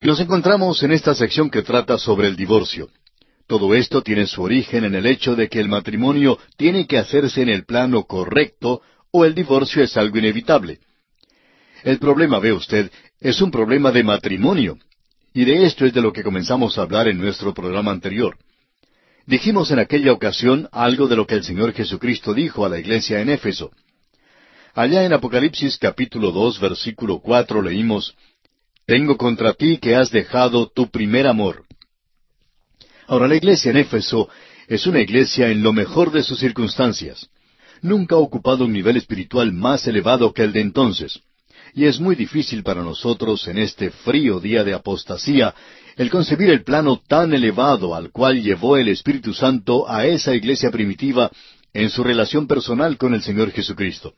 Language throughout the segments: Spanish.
Nos encontramos en esta sección que trata sobre el divorcio. Todo esto tiene su origen en el hecho de que el matrimonio tiene que hacerse en el plano correcto o el divorcio es algo inevitable. El problema, ve usted, es un problema de matrimonio. Y de esto es de lo que comenzamos a hablar en nuestro programa anterior. Dijimos en aquella ocasión algo de lo que el Señor Jesucristo dijo a la iglesia en Éfeso. Allá en Apocalipsis capítulo dos versículo cuatro leímos Tengo contra ti que has dejado tu primer amor. Ahora la iglesia en Éfeso es una iglesia en lo mejor de sus circunstancias. Nunca ha ocupado un nivel espiritual más elevado que el de entonces. Y es muy difícil para nosotros en este frío día de apostasía el concebir el plano tan elevado al cual llevó el Espíritu Santo a esa iglesia primitiva en su relación personal con el Señor Jesucristo.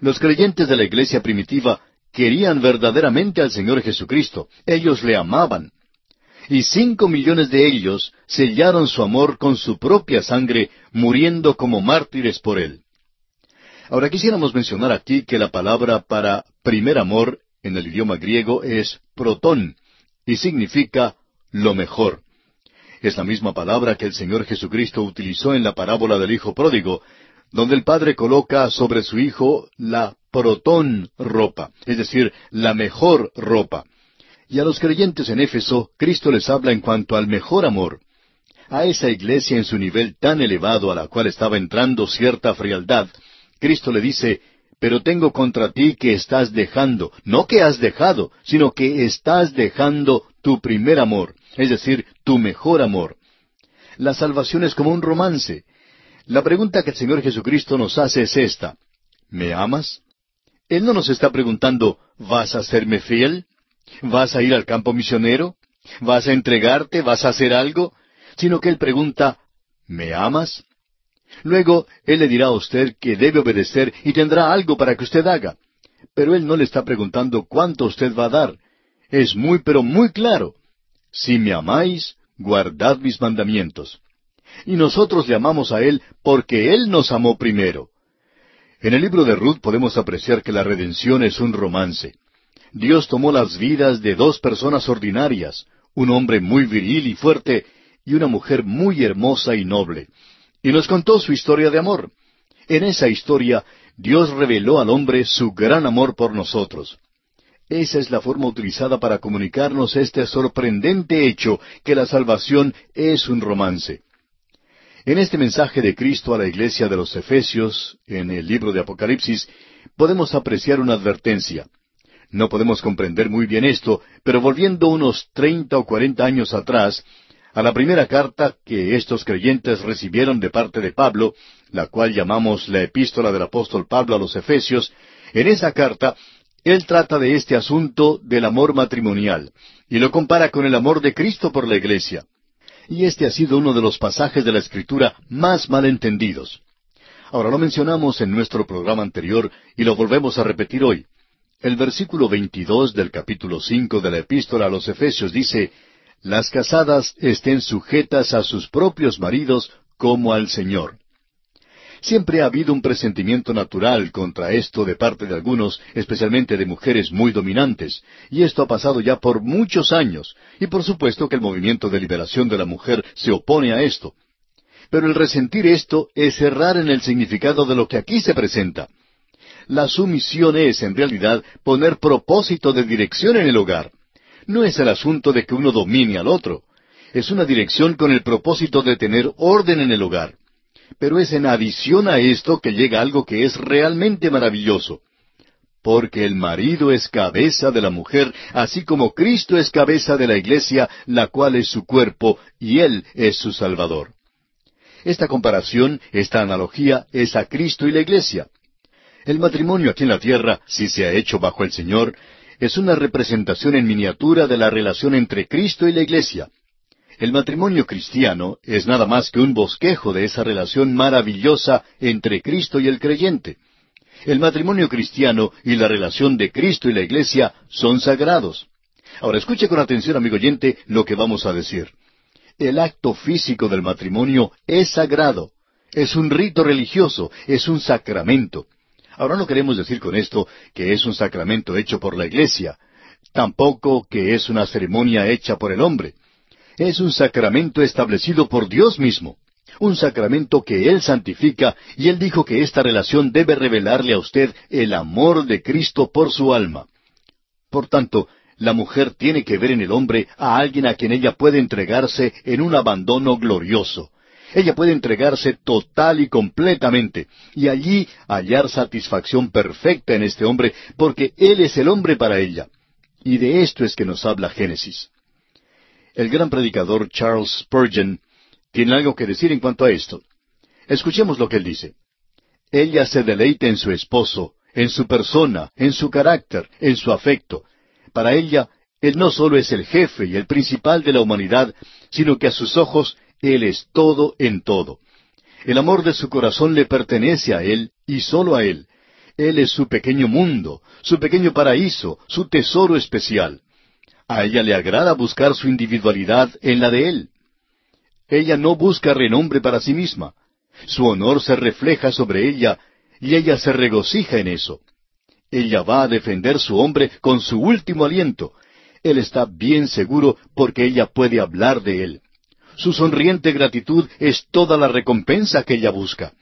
Los creyentes de la iglesia primitiva querían verdaderamente al Señor Jesucristo. Ellos le amaban. Y cinco millones de ellos sellaron su amor con su propia sangre, muriendo como mártires por él. Ahora quisiéramos mencionar aquí que la palabra para primer amor en el idioma griego es protón y significa lo mejor. Es la misma palabra que el Señor Jesucristo utilizó en la parábola del Hijo Pródigo, donde el Padre coloca sobre su Hijo la protón ropa, es decir, la mejor ropa. Y a los creyentes en Éfeso, Cristo les habla en cuanto al mejor amor. A esa iglesia en su nivel tan elevado a la cual estaba entrando cierta frialdad, Cristo le dice, pero tengo contra ti que estás dejando, no que has dejado, sino que estás dejando tu primer amor, es decir, tu mejor amor. La salvación es como un romance, la pregunta que el Señor Jesucristo nos hace es esta. ¿Me amas? Él no nos está preguntando, ¿vas a serme fiel? ¿Vas a ir al campo misionero? ¿Vas a entregarte? ¿Vas a hacer algo? Sino que Él pregunta, ¿me amas? Luego, Él le dirá a usted que debe obedecer y tendrá algo para que usted haga. Pero Él no le está preguntando cuánto usted va a dar. Es muy, pero muy claro. Si me amáis, guardad mis mandamientos y nosotros le amamos a Él porque Él nos amó primero. En el libro de Ruth podemos apreciar que la redención es un romance. Dios tomó las vidas de dos personas ordinarias, un hombre muy viril y fuerte y una mujer muy hermosa y noble, y nos contó su historia de amor. En esa historia Dios reveló al hombre su gran amor por nosotros. Esa es la forma utilizada para comunicarnos este sorprendente hecho que la salvación es un romance. En este mensaje de Cristo a la iglesia de los Efesios, en el libro de Apocalipsis, podemos apreciar una advertencia. No podemos comprender muy bien esto, pero volviendo unos treinta o cuarenta años atrás, a la primera carta que estos creyentes recibieron de parte de Pablo, la cual llamamos la epístola del apóstol Pablo a los Efesios, en esa carta él trata de este asunto del amor matrimonial y lo compara con el amor de Cristo por la iglesia y este ha sido uno de los pasajes de la Escritura más mal entendidos. Ahora lo mencionamos en nuestro programa anterior y lo volvemos a repetir hoy. El versículo 22 del capítulo 5 de la epístola a los Efesios dice, Las casadas estén sujetas a sus propios maridos como al Señor. Siempre ha habido un presentimiento natural contra esto de parte de algunos, especialmente de mujeres muy dominantes, y esto ha pasado ya por muchos años, y por supuesto que el movimiento de liberación de la mujer se opone a esto. Pero el resentir esto es errar en el significado de lo que aquí se presenta. La sumisión es, en realidad, poner propósito de dirección en el hogar. No es el asunto de que uno domine al otro. Es una dirección con el propósito de tener orden en el hogar. Pero es en adición a esto que llega algo que es realmente maravilloso. Porque el marido es cabeza de la mujer, así como Cristo es cabeza de la iglesia, la cual es su cuerpo, y Él es su Salvador. Esta comparación, esta analogía, es a Cristo y la iglesia. El matrimonio aquí en la tierra, si se ha hecho bajo el Señor, es una representación en miniatura de la relación entre Cristo y la iglesia. El matrimonio cristiano es nada más que un bosquejo de esa relación maravillosa entre Cristo y el creyente. El matrimonio cristiano y la relación de Cristo y la Iglesia son sagrados. Ahora escuche con atención, amigo oyente, lo que vamos a decir. El acto físico del matrimonio es sagrado, es un rito religioso, es un sacramento. Ahora no queremos decir con esto que es un sacramento hecho por la Iglesia. tampoco que es una ceremonia hecha por el hombre. Es un sacramento establecido por Dios mismo, un sacramento que Él santifica, y Él dijo que esta relación debe revelarle a usted el amor de Cristo por su alma. Por tanto, la mujer tiene que ver en el hombre a alguien a quien ella puede entregarse en un abandono glorioso. Ella puede entregarse total y completamente, y allí hallar satisfacción perfecta en este hombre, porque Él es el hombre para ella. Y de esto es que nos habla Génesis. El gran predicador Charles Spurgeon tiene algo que decir en cuanto a esto. Escuchemos lo que él dice. Ella se deleita en su esposo, en su persona, en su carácter, en su afecto, para ella, Él no solo es el jefe y el principal de la humanidad, sino que a sus ojos Él es todo en todo. El amor de su corazón le pertenece a Él y solo a Él. Él es su pequeño mundo, su pequeño paraíso, su tesoro especial. A ella le agrada buscar su individualidad en la de Él. Ella no busca renombre para sí misma. Su honor se refleja sobre ella y ella se regocija en eso. Ella va a defender su hombre con su último aliento. Él está bien seguro porque ella puede hablar de él. Su sonriente gratitud es toda la recompensa que ella busca.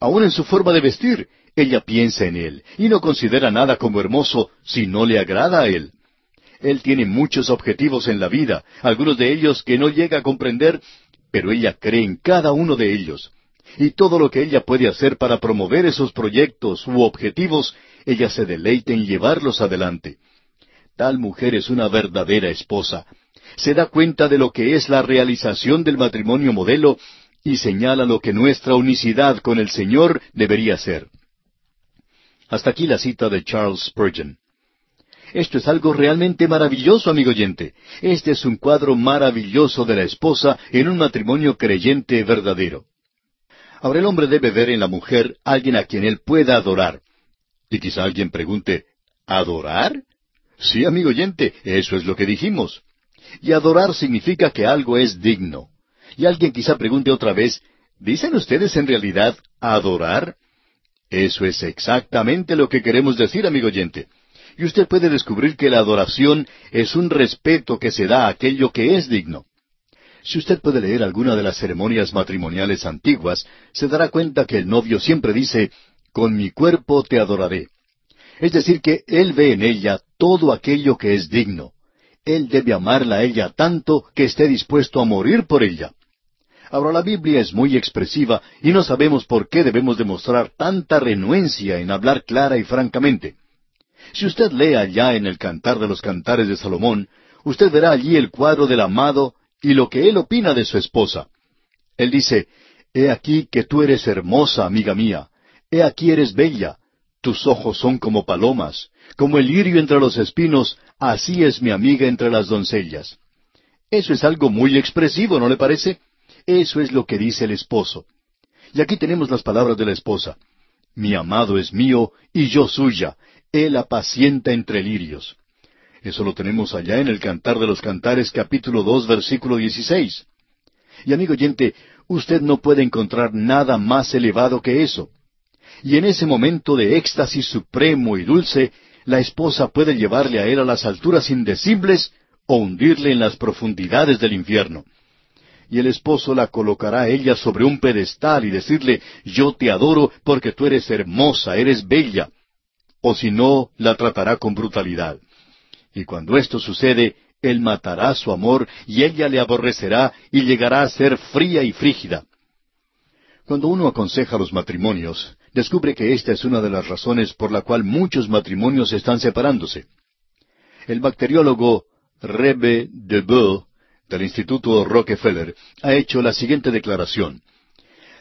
Aún en su forma de vestir, ella piensa en él y no considera nada como hermoso si no le agrada a él. Él tiene muchos objetivos en la vida, algunos de ellos que no llega a comprender, pero ella cree en cada uno de ellos. Y todo lo que ella puede hacer para promover esos proyectos u objetivos, ella se deleita en llevarlos adelante. Tal mujer es una verdadera esposa. Se da cuenta de lo que es la realización del matrimonio modelo y señala lo que nuestra unicidad con el Señor debería ser. Hasta aquí la cita de Charles Spurgeon. Esto es algo realmente maravilloso, amigo oyente. Este es un cuadro maravilloso de la esposa en un matrimonio creyente verdadero. Ahora el hombre debe ver en la mujer alguien a quien él pueda adorar. Y quizá alguien pregunte, ¿adorar? Sí, amigo oyente, eso es lo que dijimos. Y adorar significa que algo es digno. Y alguien quizá pregunte otra vez, ¿dicen ustedes en realidad adorar? Eso es exactamente lo que queremos decir, amigo oyente. Y usted puede descubrir que la adoración es un respeto que se da a aquello que es digno. Si usted puede leer alguna de las ceremonias matrimoniales antiguas, se dará cuenta que el novio siempre dice, con mi cuerpo te adoraré. Es decir, que Él ve en ella todo aquello que es digno. Él debe amarla a ella tanto que esté dispuesto a morir por ella. Ahora la Biblia es muy expresiva y no sabemos por qué debemos demostrar tanta renuencia en hablar clara y francamente. Si usted lee allá en el Cantar de los Cantares de Salomón, usted verá allí el cuadro del amado y lo que él opina de su esposa. Él dice, He aquí que tú eres hermosa, amiga mía, He aquí eres bella, tus ojos son como palomas, como el lirio entre los espinos, así es mi amiga entre las doncellas. Eso es algo muy expresivo, ¿no le parece? Eso es lo que dice el esposo. Y aquí tenemos las palabras de la esposa. Mi amado es mío y yo suya, él apacienta entre lirios. Eso lo tenemos allá en el Cantar de los Cantares capítulo dos versículo dieciséis. Y amigo oyente, usted no puede encontrar nada más elevado que eso y en ese momento de éxtasis supremo y dulce, la esposa puede llevarle a él a las alturas indecibles o hundirle en las profundidades del infierno. Y el esposo la colocará a ella sobre un pedestal y decirle, yo te adoro porque tú eres hermosa, eres bella. O si no, la tratará con brutalidad. Y cuando esto sucede, él matará su amor y ella le aborrecerá y llegará a ser fría y frígida. Cuando uno aconseja los matrimonios, descubre que esta es una de las razones por la cual muchos matrimonios están separándose. El bacteriólogo Rebe de del Instituto Rockefeller ha hecho la siguiente declaración.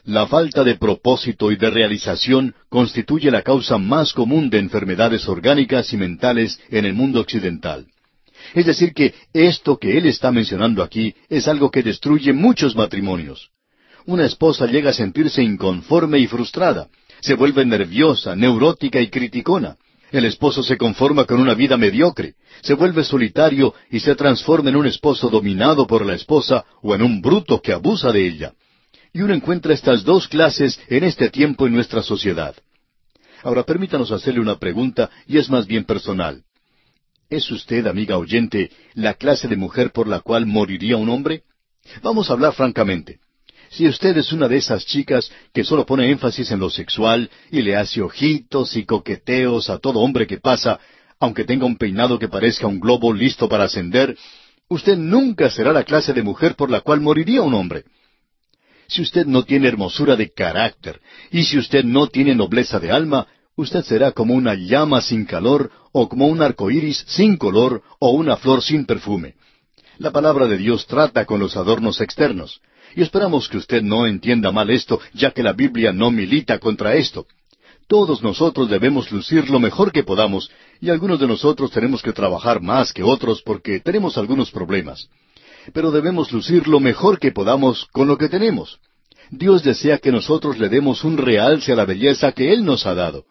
La falta de propósito y de realización constituye la causa más común de enfermedades orgánicas y mentales en el mundo occidental. Es decir, que esto que él está mencionando aquí es algo que destruye muchos matrimonios. Una esposa llega a sentirse inconforme y frustrada, se vuelve nerviosa, neurótica y criticona. El esposo se conforma con una vida mediocre, se vuelve solitario y se transforma en un esposo dominado por la esposa o en un bruto que abusa de ella. Y uno encuentra estas dos clases en este tiempo en nuestra sociedad. Ahora permítanos hacerle una pregunta y es más bien personal. ¿Es usted, amiga oyente, la clase de mujer por la cual moriría un hombre? Vamos a hablar francamente. Si usted es una de esas chicas que solo pone énfasis en lo sexual y le hace ojitos y coqueteos a todo hombre que pasa, aunque tenga un peinado que parezca un globo listo para ascender, usted nunca será la clase de mujer por la cual moriría un hombre. Si usted no tiene hermosura de carácter y si usted no tiene nobleza de alma, usted será como una llama sin calor o como un arco iris sin color o una flor sin perfume. La palabra de Dios trata con los adornos externos. Y esperamos que usted no entienda mal esto, ya que la Biblia no milita contra esto. Todos nosotros debemos lucir lo mejor que podamos, y algunos de nosotros tenemos que trabajar más que otros porque tenemos algunos problemas. Pero debemos lucir lo mejor que podamos con lo que tenemos. Dios desea que nosotros le demos un realce a la belleza que Él nos ha dado.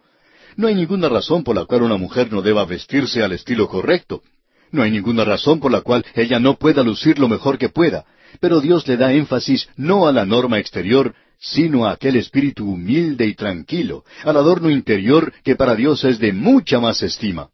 No hay ninguna razón por la cual una mujer no deba vestirse al estilo correcto. No hay ninguna razón por la cual ella no pueda lucir lo mejor que pueda. Pero Dios le da énfasis no a la norma exterior, sino a aquel espíritu humilde y tranquilo, al adorno interior que para Dios es de mucha más estima.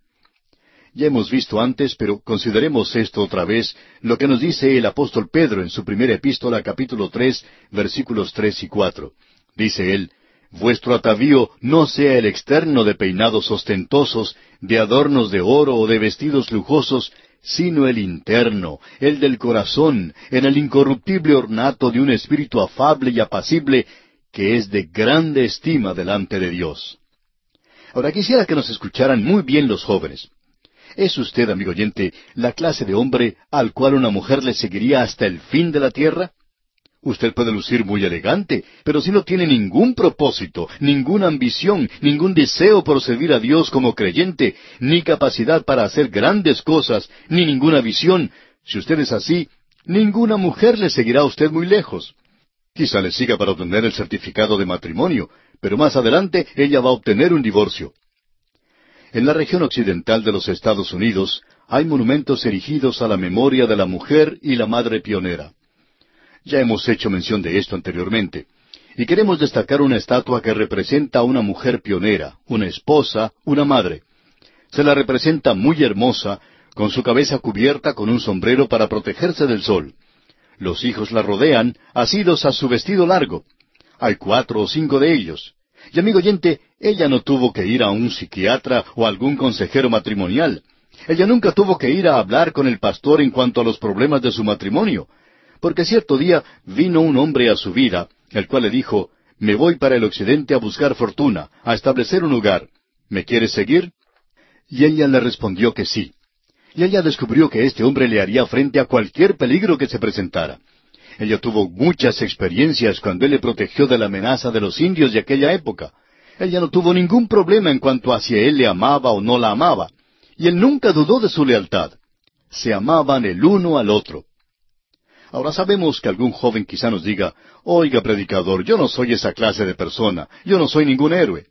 Ya hemos visto antes, pero consideremos esto otra vez, lo que nos dice el apóstol Pedro en su primera epístola capítulo tres, versículos tres y cuatro. Dice él, Vuestro atavío no sea el externo de peinados ostentosos, de adornos de oro o de vestidos lujosos, sino el interno, el del corazón, en el incorruptible ornato de un espíritu afable y apacible, que es de grande estima delante de Dios. Ahora quisiera que nos escucharan muy bien los jóvenes. ¿Es usted, amigo oyente, la clase de hombre al cual una mujer le seguiría hasta el fin de la tierra? Usted puede lucir muy elegante, pero si no tiene ningún propósito, ninguna ambición, ningún deseo por servir a Dios como creyente, ni capacidad para hacer grandes cosas, ni ninguna visión, si usted es así, ninguna mujer le seguirá a usted muy lejos. Quizá le siga para obtener el certificado de matrimonio, pero más adelante ella va a obtener un divorcio. En la región occidental de los Estados Unidos hay monumentos erigidos a la memoria de la mujer y la madre pionera. Ya hemos hecho mención de esto anteriormente. Y queremos destacar una estatua que representa a una mujer pionera, una esposa, una madre. Se la representa muy hermosa, con su cabeza cubierta con un sombrero para protegerse del sol. Los hijos la rodean, asidos a su vestido largo. Hay cuatro o cinco de ellos. Y amigo oyente, ella no tuvo que ir a un psiquiatra o a algún consejero matrimonial. Ella nunca tuvo que ir a hablar con el pastor en cuanto a los problemas de su matrimonio porque cierto día vino un hombre a su vida, el cual le dijo, Me voy para el occidente a buscar fortuna, a establecer un lugar. ¿Me quieres seguir? Y ella le respondió que sí. Y ella descubrió que este hombre le haría frente a cualquier peligro que se presentara. Ella tuvo muchas experiencias cuando él le protegió de la amenaza de los indios de aquella época. Ella no tuvo ningún problema en cuanto a si él le amaba o no la amaba. Y él nunca dudó de su lealtad. Se amaban el uno al otro. Ahora sabemos que algún joven quizá nos diga, oiga predicador, yo no soy esa clase de persona, yo no soy ningún héroe.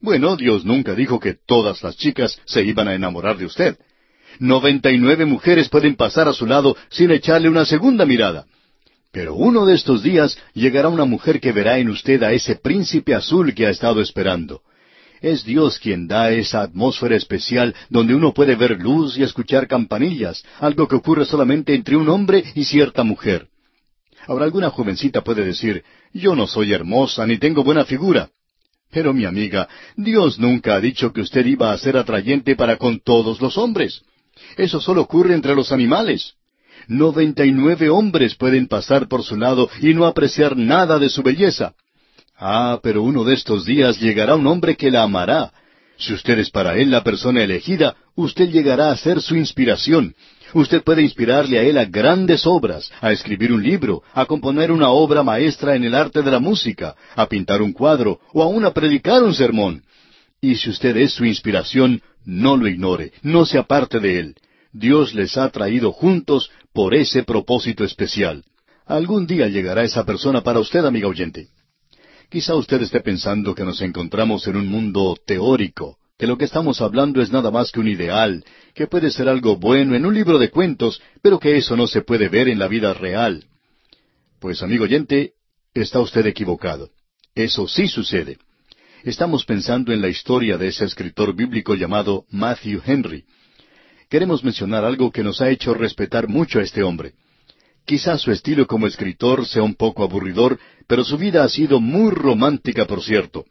Bueno, Dios nunca dijo que todas las chicas se iban a enamorar de usted. Noventa y nueve mujeres pueden pasar a su lado sin echarle una segunda mirada. Pero uno de estos días llegará una mujer que verá en usted a ese príncipe azul que ha estado esperando. Es Dios quien da esa atmósfera especial donde uno puede ver luz y escuchar campanillas, algo que ocurre solamente entre un hombre y cierta mujer. Ahora alguna jovencita puede decir, yo no soy hermosa ni tengo buena figura. Pero mi amiga, Dios nunca ha dicho que usted iba a ser atrayente para con todos los hombres. Eso solo ocurre entre los animales. Noventa y nueve hombres pueden pasar por su lado y no apreciar nada de su belleza. Ah, pero uno de estos días llegará un hombre que la amará. Si usted es para él la persona elegida, usted llegará a ser su inspiración. Usted puede inspirarle a él a grandes obras, a escribir un libro, a componer una obra maestra en el arte de la música, a pintar un cuadro o aun a predicar un sermón. Y si usted es su inspiración, no lo ignore, no se aparte de él. Dios les ha traído juntos por ese propósito especial. Algún día llegará esa persona para usted, amiga oyente. Quizá usted esté pensando que nos encontramos en un mundo teórico, que lo que estamos hablando es nada más que un ideal, que puede ser algo bueno en un libro de cuentos, pero que eso no se puede ver en la vida real. Pues, amigo oyente, está usted equivocado. Eso sí sucede. Estamos pensando en la historia de ese escritor bíblico llamado Matthew Henry. Queremos mencionar algo que nos ha hecho respetar mucho a este hombre. Quizás su estilo como escritor sea un poco aburridor, pero su vida ha sido muy romántica, por cierto.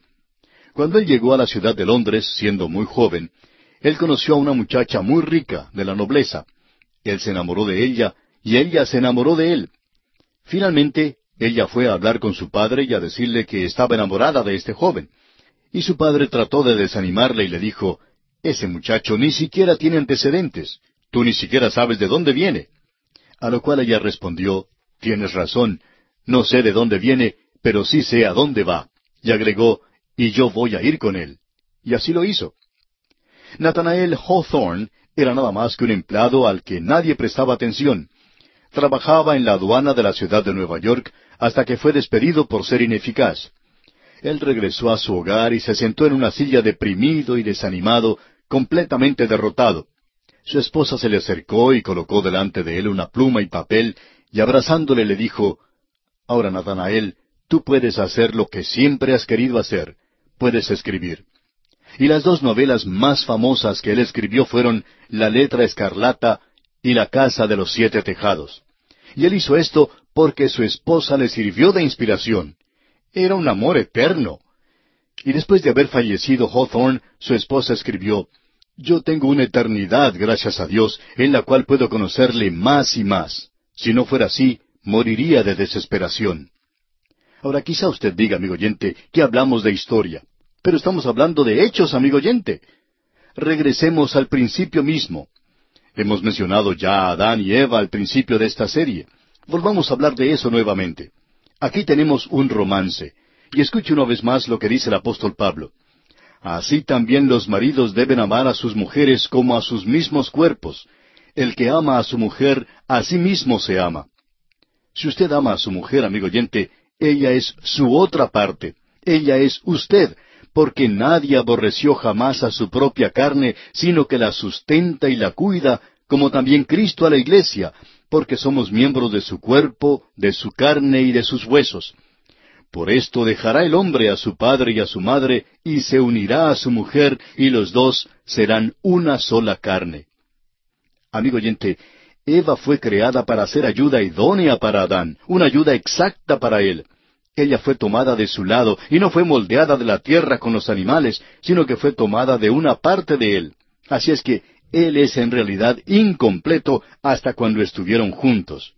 Cuando él llegó a la ciudad de Londres, siendo muy joven, él conoció a una muchacha muy rica, de la nobleza. Él se enamoró de ella, y ella se enamoró de él. Finalmente, ella fue a hablar con su padre y a decirle que estaba enamorada de este joven. Y su padre trató de desanimarle y le dijo, Ese muchacho ni siquiera tiene antecedentes. Tú ni siquiera sabes de dónde viene. A lo cual ella respondió, Tienes razón, no sé de dónde viene, pero sí sé a dónde va. Y agregó, Y yo voy a ir con él. Y así lo hizo. Nathanael Hawthorne era nada más que un empleado al que nadie prestaba atención. Trabajaba en la aduana de la ciudad de Nueva York hasta que fue despedido por ser ineficaz. Él regresó a su hogar y se sentó en una silla deprimido y desanimado, completamente derrotado. Su esposa se le acercó y colocó delante de él una pluma y papel, y abrazándole le dijo, Ahora, Nathanael, tú puedes hacer lo que siempre has querido hacer, puedes escribir. Y las dos novelas más famosas que él escribió fueron La letra escarlata y La casa de los siete tejados. Y él hizo esto porque su esposa le sirvió de inspiración. Era un amor eterno. Y después de haber fallecido Hawthorne, su esposa escribió, Yo tengo una eternidad, gracias a Dios, en la cual puedo conocerle más y más. Si no fuera así, moriría de desesperación. Ahora quizá usted diga, amigo oyente, que hablamos de historia. Pero estamos hablando de hechos, amigo oyente. Regresemos al principio mismo. Hemos mencionado ya a Adán y Eva al principio de esta serie. Volvamos a hablar de eso nuevamente. Aquí tenemos un romance. Y escuche una vez más lo que dice el apóstol Pablo. Así también los maridos deben amar a sus mujeres como a sus mismos cuerpos. El que ama a su mujer, a sí mismo se ama. Si usted ama a su mujer, amigo oyente, ella es su otra parte. Ella es usted, porque nadie aborreció jamás a su propia carne, sino que la sustenta y la cuida, como también Cristo a la iglesia, porque somos miembros de su cuerpo, de su carne y de sus huesos. Por esto dejará el hombre a su padre y a su madre, y se unirá a su mujer, y los dos serán una sola carne. Amigo oyente, Eva fue creada para ser ayuda idónea para Adán, una ayuda exacta para él. Ella fue tomada de su lado y no fue moldeada de la tierra con los animales, sino que fue tomada de una parte de él. Así es que él es en realidad incompleto hasta cuando estuvieron juntos.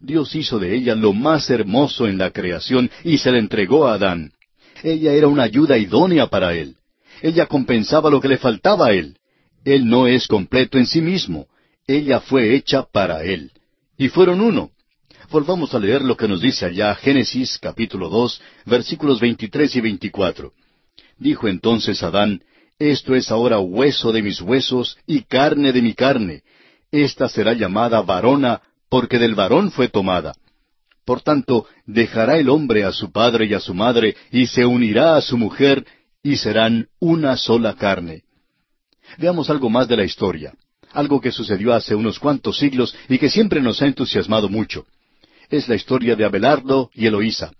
Dios hizo de ella lo más hermoso en la creación y se la entregó a Adán. Ella era una ayuda idónea para él. Ella compensaba lo que le faltaba a él. Él no es completo en sí mismo. Ella fue hecha para él. Y fueron uno. Volvamos a leer lo que nos dice allá Génesis capítulo dos, versículos 23 y 24. Dijo entonces Adán, Esto es ahora hueso de mis huesos y carne de mi carne. Esta será llamada varona, porque del varón fue tomada. Por tanto, dejará el hombre a su padre y a su madre, y se unirá a su mujer, y serán una sola carne. Veamos algo más de la historia, algo que sucedió hace unos cuantos siglos y que siempre nos ha entusiasmado mucho es la historia de Abelardo y Eloísa.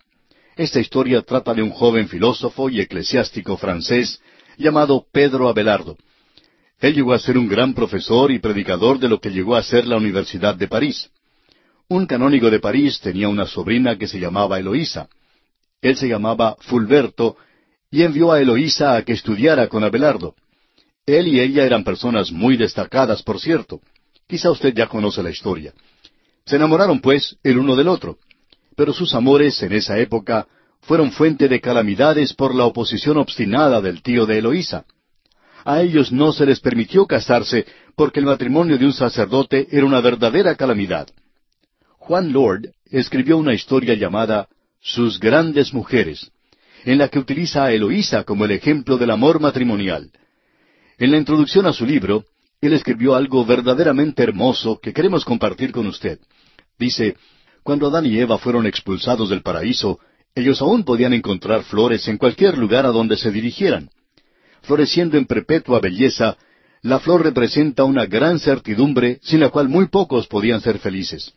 Esta historia trata de un joven filósofo y eclesiástico francés llamado Pedro Abelardo. Él llegó a ser un gran profesor y predicador de lo que llegó a ser la Universidad de París. Un canónigo de París tenía una sobrina que se llamaba Eloísa. Él se llamaba Fulberto y envió a Eloísa a que estudiara con Abelardo. Él y ella eran personas muy destacadas, por cierto. Quizá usted ya conoce la historia. Se enamoraron, pues, el uno del otro. Pero sus amores en esa época fueron fuente de calamidades por la oposición obstinada del tío de Eloísa. A ellos no se les permitió casarse porque el matrimonio de un sacerdote era una verdadera calamidad. Juan Lord escribió una historia llamada Sus grandes mujeres, en la que utiliza a Eloísa como el ejemplo del amor matrimonial. En la introducción a su libro, él escribió algo verdaderamente hermoso que queremos compartir con usted. Dice, cuando Adán y Eva fueron expulsados del paraíso, ellos aún podían encontrar flores en cualquier lugar a donde se dirigieran. Floreciendo en perpetua belleza, la flor representa una gran certidumbre sin la cual muy pocos podían ser felices.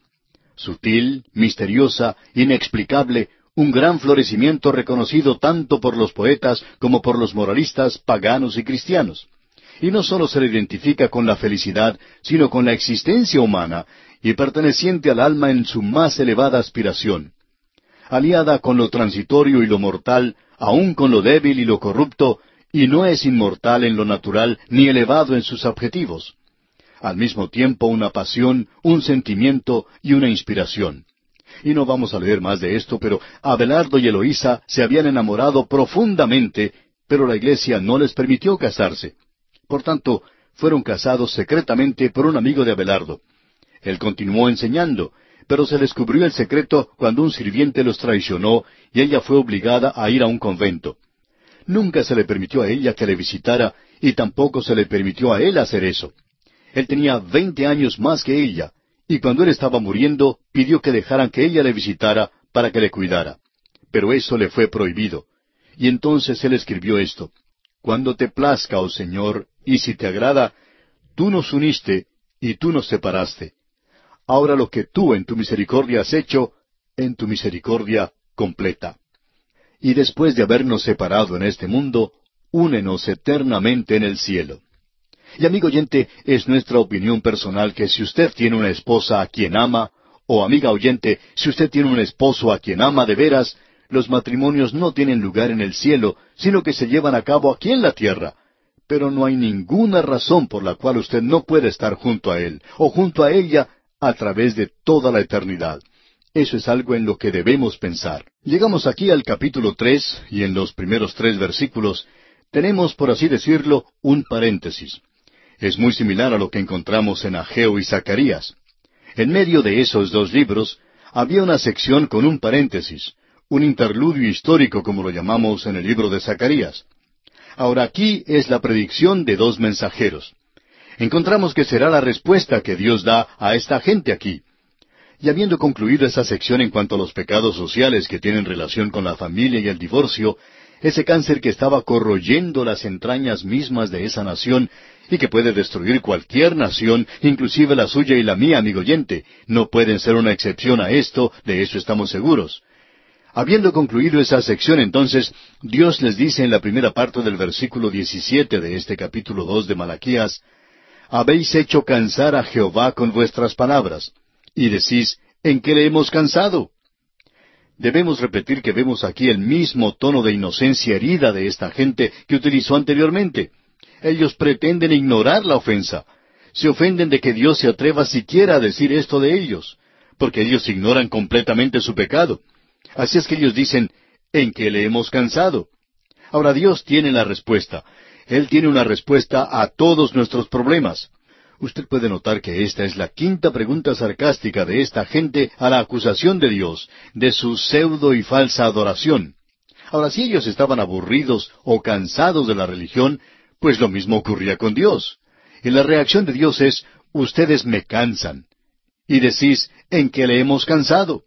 Sutil, misteriosa, inexplicable, un gran florecimiento reconocido tanto por los poetas como por los moralistas paganos y cristianos. y no sólo se le identifica con la felicidad, sino con la existencia humana, y perteneciente al alma en su más elevada aspiración. Aliada con lo transitorio y lo mortal, aun con lo débil y lo corrupto, y no es inmortal en lo natural ni elevado en sus objetivos. Al mismo tiempo una pasión, un sentimiento y una inspiración. Y no vamos a leer más de esto, pero Abelardo y Eloísa se habían enamorado profundamente, pero la iglesia no les permitió casarse. Por tanto, fueron casados secretamente por un amigo de Abelardo. Él continuó enseñando, pero se descubrió el secreto cuando un sirviente los traicionó y ella fue obligada a ir a un convento. Nunca se le permitió a ella que le visitara y tampoco se le permitió a él hacer eso. Él tenía veinte años más que ella, y cuando él estaba muriendo pidió que dejaran que ella le visitara para que le cuidara. Pero eso le fue prohibido. Y entonces él escribió esto, Cuando te plazca, oh Señor, y si te agrada, tú nos uniste y tú nos separaste. Ahora lo que tú en tu misericordia has hecho, en tu misericordia completa y después de habernos separado en este mundo, únenos eternamente en el cielo. Y amigo oyente, es nuestra opinión personal que si usted tiene una esposa a quien ama, o amiga oyente, si usted tiene un esposo a quien ama de veras, los matrimonios no tienen lugar en el cielo, sino que se llevan a cabo aquí en la tierra. Pero no hay ninguna razón por la cual usted no puede estar junto a él, o junto a ella, a través de toda la eternidad. Eso es algo en lo que debemos pensar. Llegamos aquí al capítulo tres, y en los primeros tres versículos tenemos, por así decirlo, un paréntesis. Es muy similar a lo que encontramos en Ageo y Zacarías. En medio de esos dos libros había una sección con un paréntesis, un interludio histórico como lo llamamos en el libro de Zacarías. Ahora aquí es la predicción de dos mensajeros. Encontramos que será la respuesta que Dios da a esta gente aquí. Y habiendo concluido esa sección en cuanto a los pecados sociales que tienen relación con la familia y el divorcio, ese cáncer que estaba corroyendo las entrañas mismas de esa nación y que puede destruir cualquier nación, inclusive la suya y la mía, amigo oyente, no pueden ser una excepción a esto, de eso estamos seguros. Habiendo concluido esa sección entonces, Dios les dice en la primera parte del versículo 17 de este capítulo dos de Malaquías, Habéis hecho cansar a Jehová con vuestras palabras y decís, ¿en qué le hemos cansado? Debemos repetir que vemos aquí el mismo tono de inocencia herida de esta gente que utilizó anteriormente. Ellos pretenden ignorar la ofensa. Se ofenden de que Dios se atreva siquiera a decir esto de ellos, porque ellos ignoran completamente su pecado. Así es que ellos dicen, ¿en qué le hemos cansado? Ahora Dios tiene la respuesta. Él tiene una respuesta a todos nuestros problemas. Usted puede notar que esta es la quinta pregunta sarcástica de esta gente a la acusación de Dios, de su pseudo y falsa adoración. Ahora, si ellos estaban aburridos o cansados de la religión, pues lo mismo ocurría con Dios. Y la reacción de Dios es, ustedes me cansan. Y decís, ¿en qué le hemos cansado?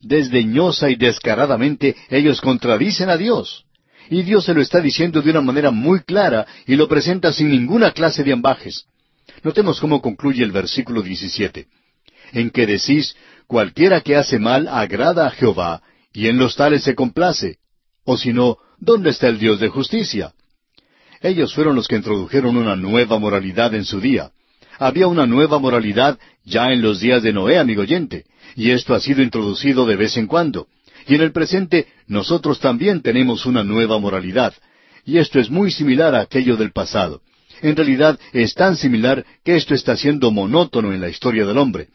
Desdeñosa y descaradamente ellos contradicen a Dios. Y Dios se lo está diciendo de una manera muy clara y lo presenta sin ninguna clase de ambajes. Notemos cómo concluye el versículo 17. En que decís, cualquiera que hace mal agrada a Jehová, y en los tales se complace. O si no, ¿dónde está el Dios de justicia? Ellos fueron los que introdujeron una nueva moralidad en su día. Había una nueva moralidad ya en los días de Noé, amigo oyente, y esto ha sido introducido de vez en cuando. Y en el presente nosotros también tenemos una nueva moralidad, y esto es muy similar a aquello del pasado. En realidad es tan similar que esto está siendo monótono en la historia del hombre.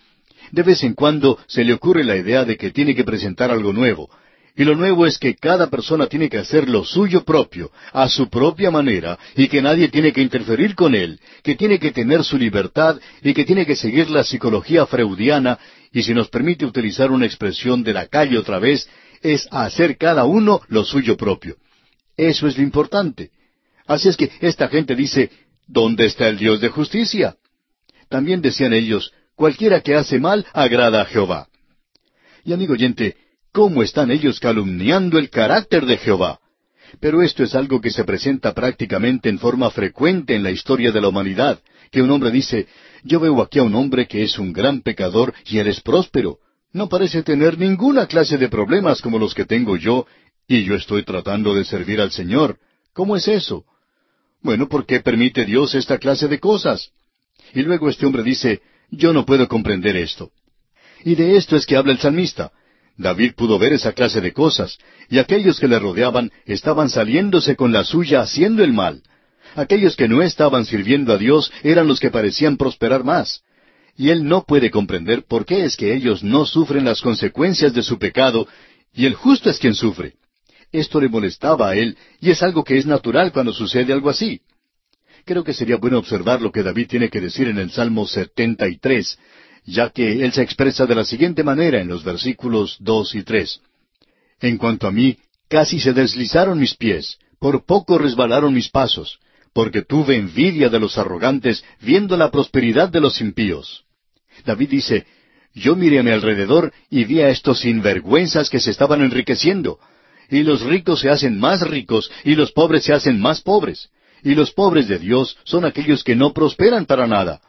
De vez en cuando se le ocurre la idea de que tiene que presentar algo nuevo. Y lo nuevo es que cada persona tiene que hacer lo suyo propio, a su propia manera, y que nadie tiene que interferir con él, que tiene que tener su libertad y que tiene que seguir la psicología freudiana, y si nos permite utilizar una expresión de la calle otra vez, es hacer cada uno lo suyo propio. Eso es lo importante. Así es que esta gente dice, ¿Dónde está el Dios de justicia? También decían ellos, cualquiera que hace mal agrada a Jehová. Y amigo oyente, ¿cómo están ellos calumniando el carácter de Jehová? Pero esto es algo que se presenta prácticamente en forma frecuente en la historia de la humanidad, que un hombre dice, yo veo aquí a un hombre que es un gran pecador y él es próspero. No parece tener ninguna clase de problemas como los que tengo yo, y yo estoy tratando de servir al Señor. ¿Cómo es eso? Bueno, ¿por qué permite Dios esta clase de cosas? Y luego este hombre dice, yo no puedo comprender esto. Y de esto es que habla el salmista. David pudo ver esa clase de cosas, y aquellos que le rodeaban estaban saliéndose con la suya haciendo el mal. Aquellos que no estaban sirviendo a Dios eran los que parecían prosperar más. Y él no puede comprender por qué es que ellos no sufren las consecuencias de su pecado, y el justo es quien sufre. Esto le molestaba a él, y es algo que es natural cuando sucede algo así. Creo que sería bueno observar lo que David tiene que decir en el Salmo 73, ya que él se expresa de la siguiente manera en los versículos dos y tres. En cuanto a mí, casi se deslizaron mis pies, por poco resbalaron mis pasos, porque tuve envidia de los arrogantes, viendo la prosperidad de los impíos. David dice, yo miré a mi alrededor y vi a estos sinvergüenzas que se estaban enriqueciendo, y los ricos se hacen más ricos, y los pobres se hacen más pobres, y los pobres de Dios son aquellos que no prosperan para nada.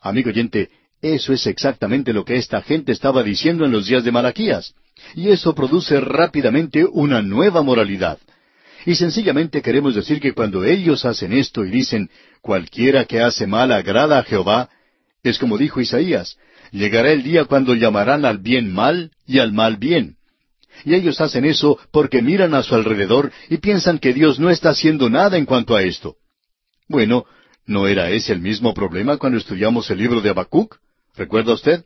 Amigo oyente, eso es exactamente lo que esta gente estaba diciendo en los días de Malaquías, y eso produce rápidamente una nueva moralidad. Y sencillamente queremos decir que cuando ellos hacen esto y dicen, cualquiera que hace mal agrada a Jehová, es como dijo Isaías, llegará el día cuando llamarán al bien mal y al mal bien. Y ellos hacen eso porque miran a su alrededor y piensan que Dios no está haciendo nada en cuanto a esto. Bueno, ¿no era ese el mismo problema cuando estudiamos el libro de Habacuc? ¿Recuerda usted?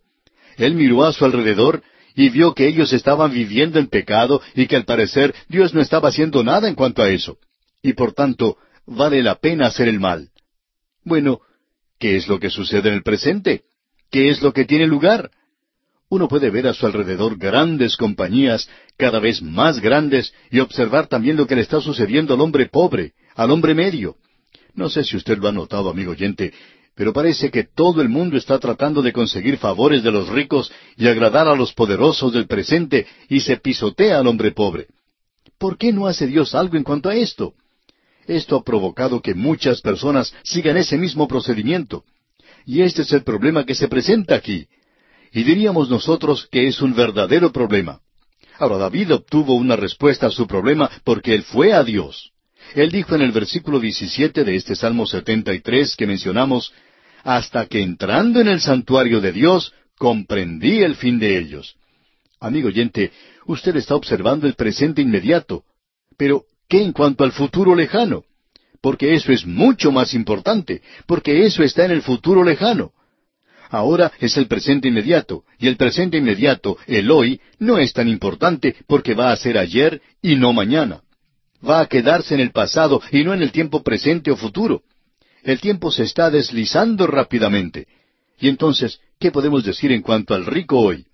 Él miró a su alrededor y vio que ellos estaban viviendo en pecado y que al parecer Dios no estaba haciendo nada en cuanto a eso. Y por tanto, vale la pena hacer el mal. Bueno, ¿qué es lo que sucede en el presente? ¿Qué es lo que tiene lugar? Uno puede ver a su alrededor grandes compañías, cada vez más grandes, y observar también lo que le está sucediendo al hombre pobre, al hombre medio. No sé si usted lo ha notado, amigo oyente, pero parece que todo el mundo está tratando de conseguir favores de los ricos y agradar a los poderosos del presente y se pisotea al hombre pobre. ¿Por qué no hace Dios algo en cuanto a esto? Esto ha provocado que muchas personas sigan ese mismo procedimiento. Y este es el problema que se presenta aquí. Y diríamos nosotros que es un verdadero problema. Ahora David obtuvo una respuesta a su problema porque él fue a Dios. Él dijo en el versículo 17 de este Salmo 73 que mencionamos, hasta que entrando en el santuario de Dios comprendí el fin de ellos. Amigo oyente, usted está observando el presente inmediato, pero ¿qué en cuanto al futuro lejano? Porque eso es mucho más importante, porque eso está en el futuro lejano. Ahora es el presente inmediato, y el presente inmediato, el hoy, no es tan importante porque va a ser ayer y no mañana. Va a quedarse en el pasado y no en el tiempo presente o futuro. El tiempo se está deslizando rápidamente. Y entonces, ¿qué podemos decir en cuanto al rico hoy?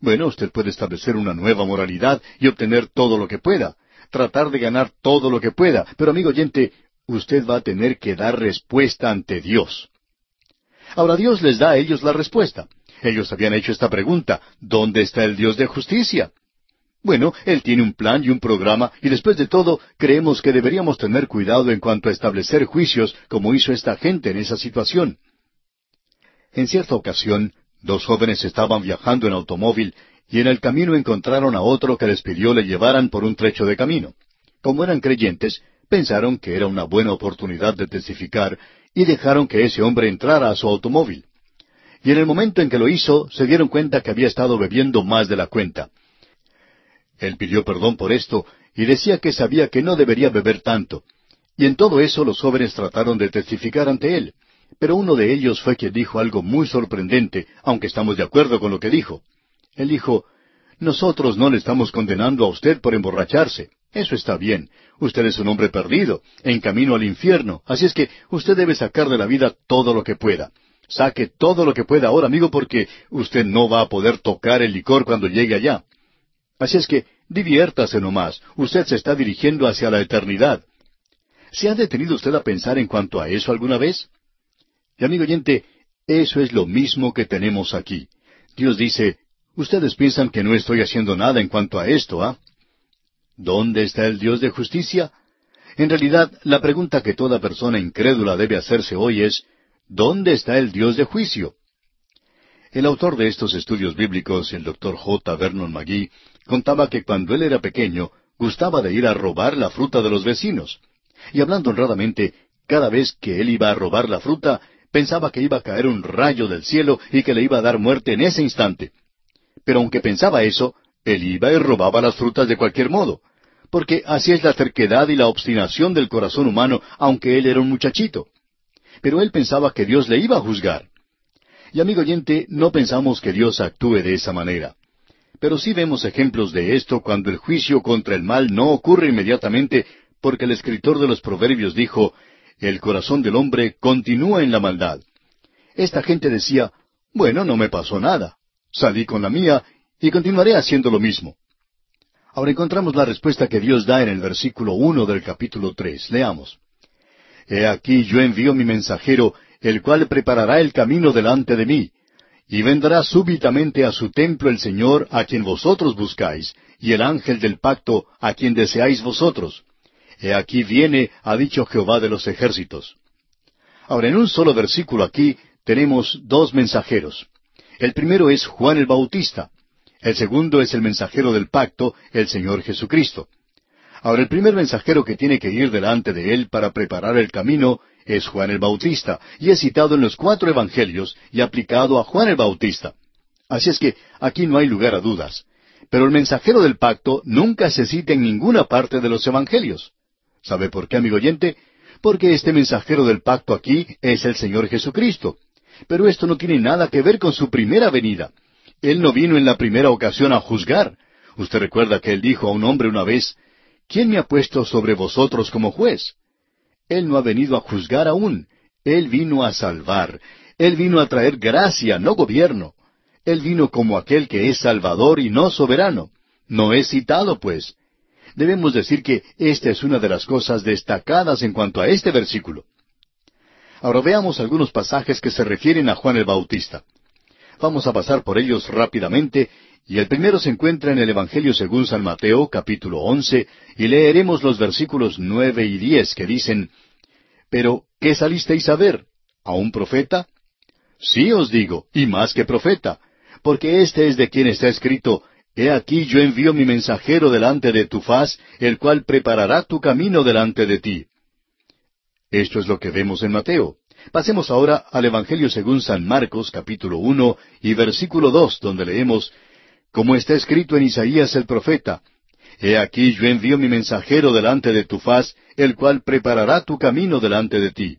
Bueno, usted puede establecer una nueva moralidad y obtener todo lo que pueda, tratar de ganar todo lo que pueda, pero amigo oyente, usted va a tener que dar respuesta ante Dios. Ahora Dios les da a ellos la respuesta. Ellos habían hecho esta pregunta, ¿dónde está el Dios de justicia? Bueno, Él tiene un plan y un programa, y después de todo, creemos que deberíamos tener cuidado en cuanto a establecer juicios, como hizo esta gente en esa situación. En cierta ocasión, dos jóvenes estaban viajando en automóvil, y en el camino encontraron a otro que les pidió le llevaran por un trecho de camino. Como eran creyentes, pensaron que era una buena oportunidad de testificar, y dejaron que ese hombre entrara a su automóvil. Y en el momento en que lo hizo, se dieron cuenta que había estado bebiendo más de la cuenta. Él pidió perdón por esto y decía que sabía que no debería beber tanto. Y en todo eso los jóvenes trataron de testificar ante él. Pero uno de ellos fue quien dijo algo muy sorprendente, aunque estamos de acuerdo con lo que dijo. Él dijo, Nosotros no le estamos condenando a usted por emborracharse. Eso está bien. Usted es un hombre perdido, en camino al infierno. Así es que usted debe sacar de la vida todo lo que pueda. Saque todo lo que pueda ahora, amigo, porque usted no va a poder tocar el licor cuando llegue allá. Así es que diviértase nomás. Usted se está dirigiendo hacia la eternidad. ¿Se ha detenido usted a pensar en cuanto a eso alguna vez? Y amigo oyente, eso es lo mismo que tenemos aquí. Dios dice, ustedes piensan que no estoy haciendo nada en cuanto a esto, ¿ah? ¿Dónde está el Dios de justicia? En realidad, la pregunta que toda persona incrédula debe hacerse hoy es, ¿dónde está el Dios de juicio? El autor de estos estudios bíblicos, el doctor J. Vernon McGee, contaba que cuando él era pequeño gustaba de ir a robar la fruta de los vecinos. Y hablando honradamente, cada vez que él iba a robar la fruta, pensaba que iba a caer un rayo del cielo y que le iba a dar muerte en ese instante. Pero aunque pensaba eso, él iba y robaba las frutas de cualquier modo, porque así es la terquedad y la obstinación del corazón humano, aunque él era un muchachito. Pero él pensaba que Dios le iba a juzgar. Y amigo oyente, no pensamos que Dios actúe de esa manera. Pero sí vemos ejemplos de esto cuando el juicio contra el mal no ocurre inmediatamente, porque el escritor de los Proverbios dijo, el corazón del hombre continúa en la maldad. Esta gente decía, bueno, no me pasó nada. Salí con la mía y continuaré haciendo lo mismo. Ahora encontramos la respuesta que Dios da en el versículo uno del capítulo tres. Leamos. He aquí yo envío mi mensajero, el cual preparará el camino delante de mí. Y vendrá súbitamente a su templo el Señor, a quien vosotros buscáis, y el ángel del pacto, a quien deseáis vosotros. He aquí viene, ha dicho Jehová de los ejércitos. Ahora, en un solo versículo aquí tenemos dos mensajeros. El primero es Juan el Bautista. El segundo es el mensajero del pacto, el Señor Jesucristo. Ahora, el primer mensajero que tiene que ir delante de él para preparar el camino es Juan el Bautista, y es citado en los cuatro evangelios y aplicado a Juan el Bautista. Así es que aquí no hay lugar a dudas. Pero el mensajero del pacto nunca se cita en ninguna parte de los evangelios. ¿Sabe por qué, amigo oyente? Porque este mensajero del pacto aquí es el Señor Jesucristo. Pero esto no tiene nada que ver con su primera venida. Él no vino en la primera ocasión a juzgar. Usted recuerda que él dijo a un hombre una vez, ¿quién me ha puesto sobre vosotros como juez? Él no ha venido a juzgar aún. Él vino a salvar. Él vino a traer gracia, no gobierno. Él vino como aquel que es salvador y no soberano. No es citado, pues. Debemos decir que esta es una de las cosas destacadas en cuanto a este versículo. Ahora veamos algunos pasajes que se refieren a Juan el Bautista. Vamos a pasar por ellos rápidamente, y el primero se encuentra en el Evangelio según San Mateo, capítulo once, y leeremos los versículos nueve y diez que dicen, Pero, ¿qué salisteis a ver? ¿A un profeta? Sí os digo, y más que profeta, porque este es de quien está escrito, He aquí yo envío mi mensajero delante de tu faz, el cual preparará tu camino delante de ti. Esto es lo que vemos en Mateo. Pasemos ahora al Evangelio según San Marcos capítulo uno y versículo dos, donde leemos, como está escrito en Isaías el profeta, He aquí yo envío mi mensajero delante de tu faz, el cual preparará tu camino delante de ti.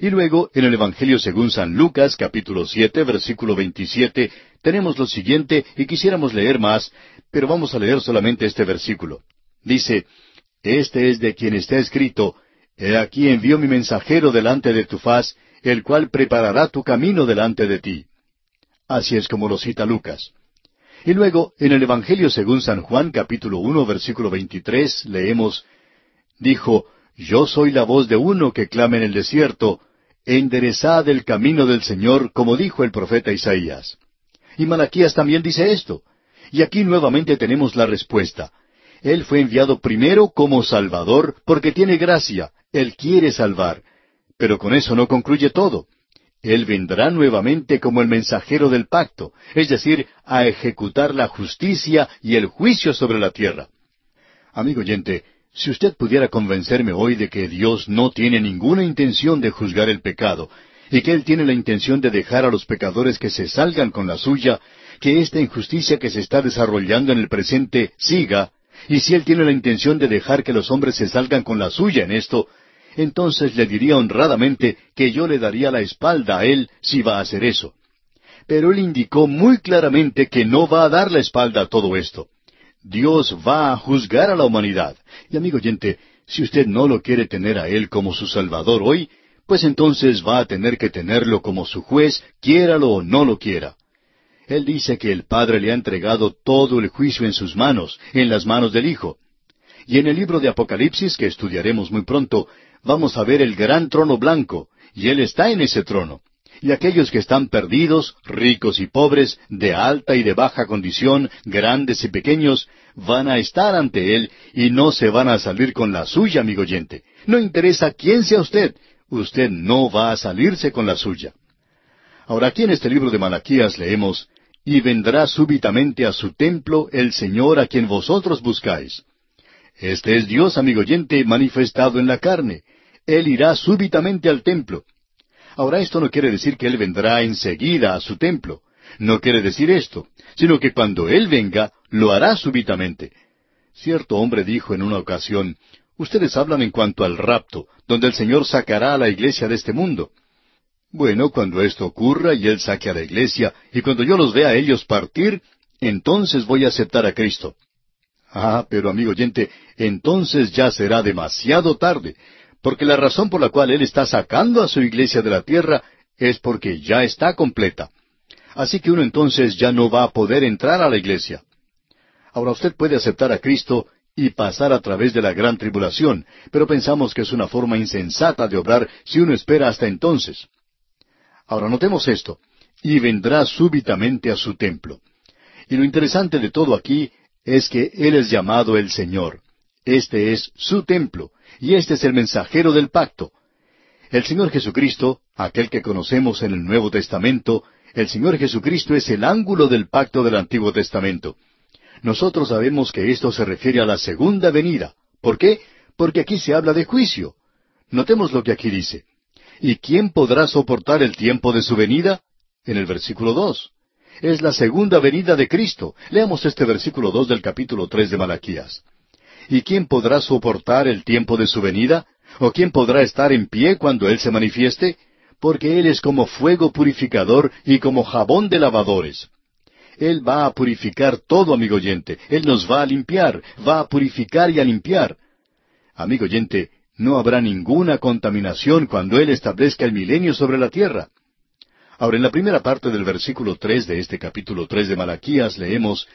Y luego, en el Evangelio según San Lucas, capítulo siete, versículo veintisiete, tenemos lo siguiente, y quisiéramos leer más, pero vamos a leer solamente este versículo. Dice, Este es de quien está escrito, He aquí envío mi mensajero delante de tu faz, el cual preparará tu camino delante de ti. Así es como lo cita Lucas. Y luego, en el Evangelio según San Juan capítulo uno versículo veintitrés, leemos, Dijo, Yo soy la voz de uno que clama en el desierto, enderezad el camino del Señor, como dijo el profeta Isaías. Y Malaquías también dice esto. Y aquí nuevamente tenemos la respuesta. Él fue enviado primero como Salvador porque tiene gracia, Él quiere salvar. Pero con eso no concluye todo. Él vendrá nuevamente como el mensajero del pacto, es decir, a ejecutar la justicia y el juicio sobre la tierra. Amigo oyente, si usted pudiera convencerme hoy de que Dios no tiene ninguna intención de juzgar el pecado, y que Él tiene la intención de dejar a los pecadores que se salgan con la suya, que esta injusticia que se está desarrollando en el presente siga, y si Él tiene la intención de dejar que los hombres se salgan con la suya en esto, entonces le diría honradamente que yo le daría la espalda a Él si va a hacer eso. Pero Él indicó muy claramente que no va a dar la espalda a todo esto. Dios va a juzgar a la humanidad. Y amigo oyente, si usted no lo quiere tener a Él como su Salvador hoy, pues entonces va a tener que tenerlo como su juez, quiéralo o no lo quiera. Él dice que el Padre le ha entregado todo el juicio en sus manos, en las manos del Hijo. Y en el libro de Apocalipsis, que estudiaremos muy pronto, vamos a ver el gran trono blanco, y Él está en ese trono. Y aquellos que están perdidos, ricos y pobres, de alta y de baja condición, grandes y pequeños, van a estar ante Él y no se van a salir con la suya, amigo oyente. No interesa quién sea usted, usted no va a salirse con la suya. Ahora aquí en este libro de Malaquías leemos, y vendrá súbitamente a su templo el Señor a quien vosotros buscáis. Este es Dios, amigo oyente, manifestado en la carne. Él irá súbitamente al templo. Ahora esto no quiere decir que Él vendrá enseguida a su templo. No quiere decir esto, sino que cuando Él venga, lo hará súbitamente. Cierto hombre dijo en una ocasión, Ustedes hablan en cuanto al rapto, donde el Señor sacará a la iglesia de este mundo. Bueno, cuando esto ocurra y Él saque a la iglesia, y cuando yo los vea a ellos partir, entonces voy a aceptar a Cristo. Ah, pero amigo oyente, entonces ya será demasiado tarde, porque la razón por la cual Él está sacando a su iglesia de la tierra es porque ya está completa. Así que uno entonces ya no va a poder entrar a la iglesia. Ahora usted puede aceptar a Cristo y pasar a través de la gran tribulación, pero pensamos que es una forma insensata de obrar si uno espera hasta entonces. Ahora notemos esto, y vendrá súbitamente a su templo. Y lo interesante de todo aquí es que Él es llamado el Señor. Este es su templo, y este es el mensajero del pacto. El Señor Jesucristo, aquel que conocemos en el Nuevo Testamento, el Señor Jesucristo es el ángulo del pacto del Antiguo Testamento. Nosotros sabemos que esto se refiere a la segunda venida. ¿Por qué? Porque aquí se habla de juicio. Notemos lo que aquí dice. ¿Y quién podrá soportar el tiempo de su venida? En el versículo dos. Es la segunda venida de Cristo. Leamos este versículo dos del capítulo tres de Malaquías. ¿Y quién podrá soportar el tiempo de su venida? ¿O quién podrá estar en pie cuando Él se manifieste? Porque Él es como fuego purificador y como jabón de lavadores. Él va a purificar todo, amigo oyente. Él nos va a limpiar, va a purificar y a limpiar. Amigo oyente, no habrá ninguna contaminación cuando Él establezca el milenio sobre la tierra. Ahora, en la primera parte del versículo tres de este capítulo tres de Malaquías leemos,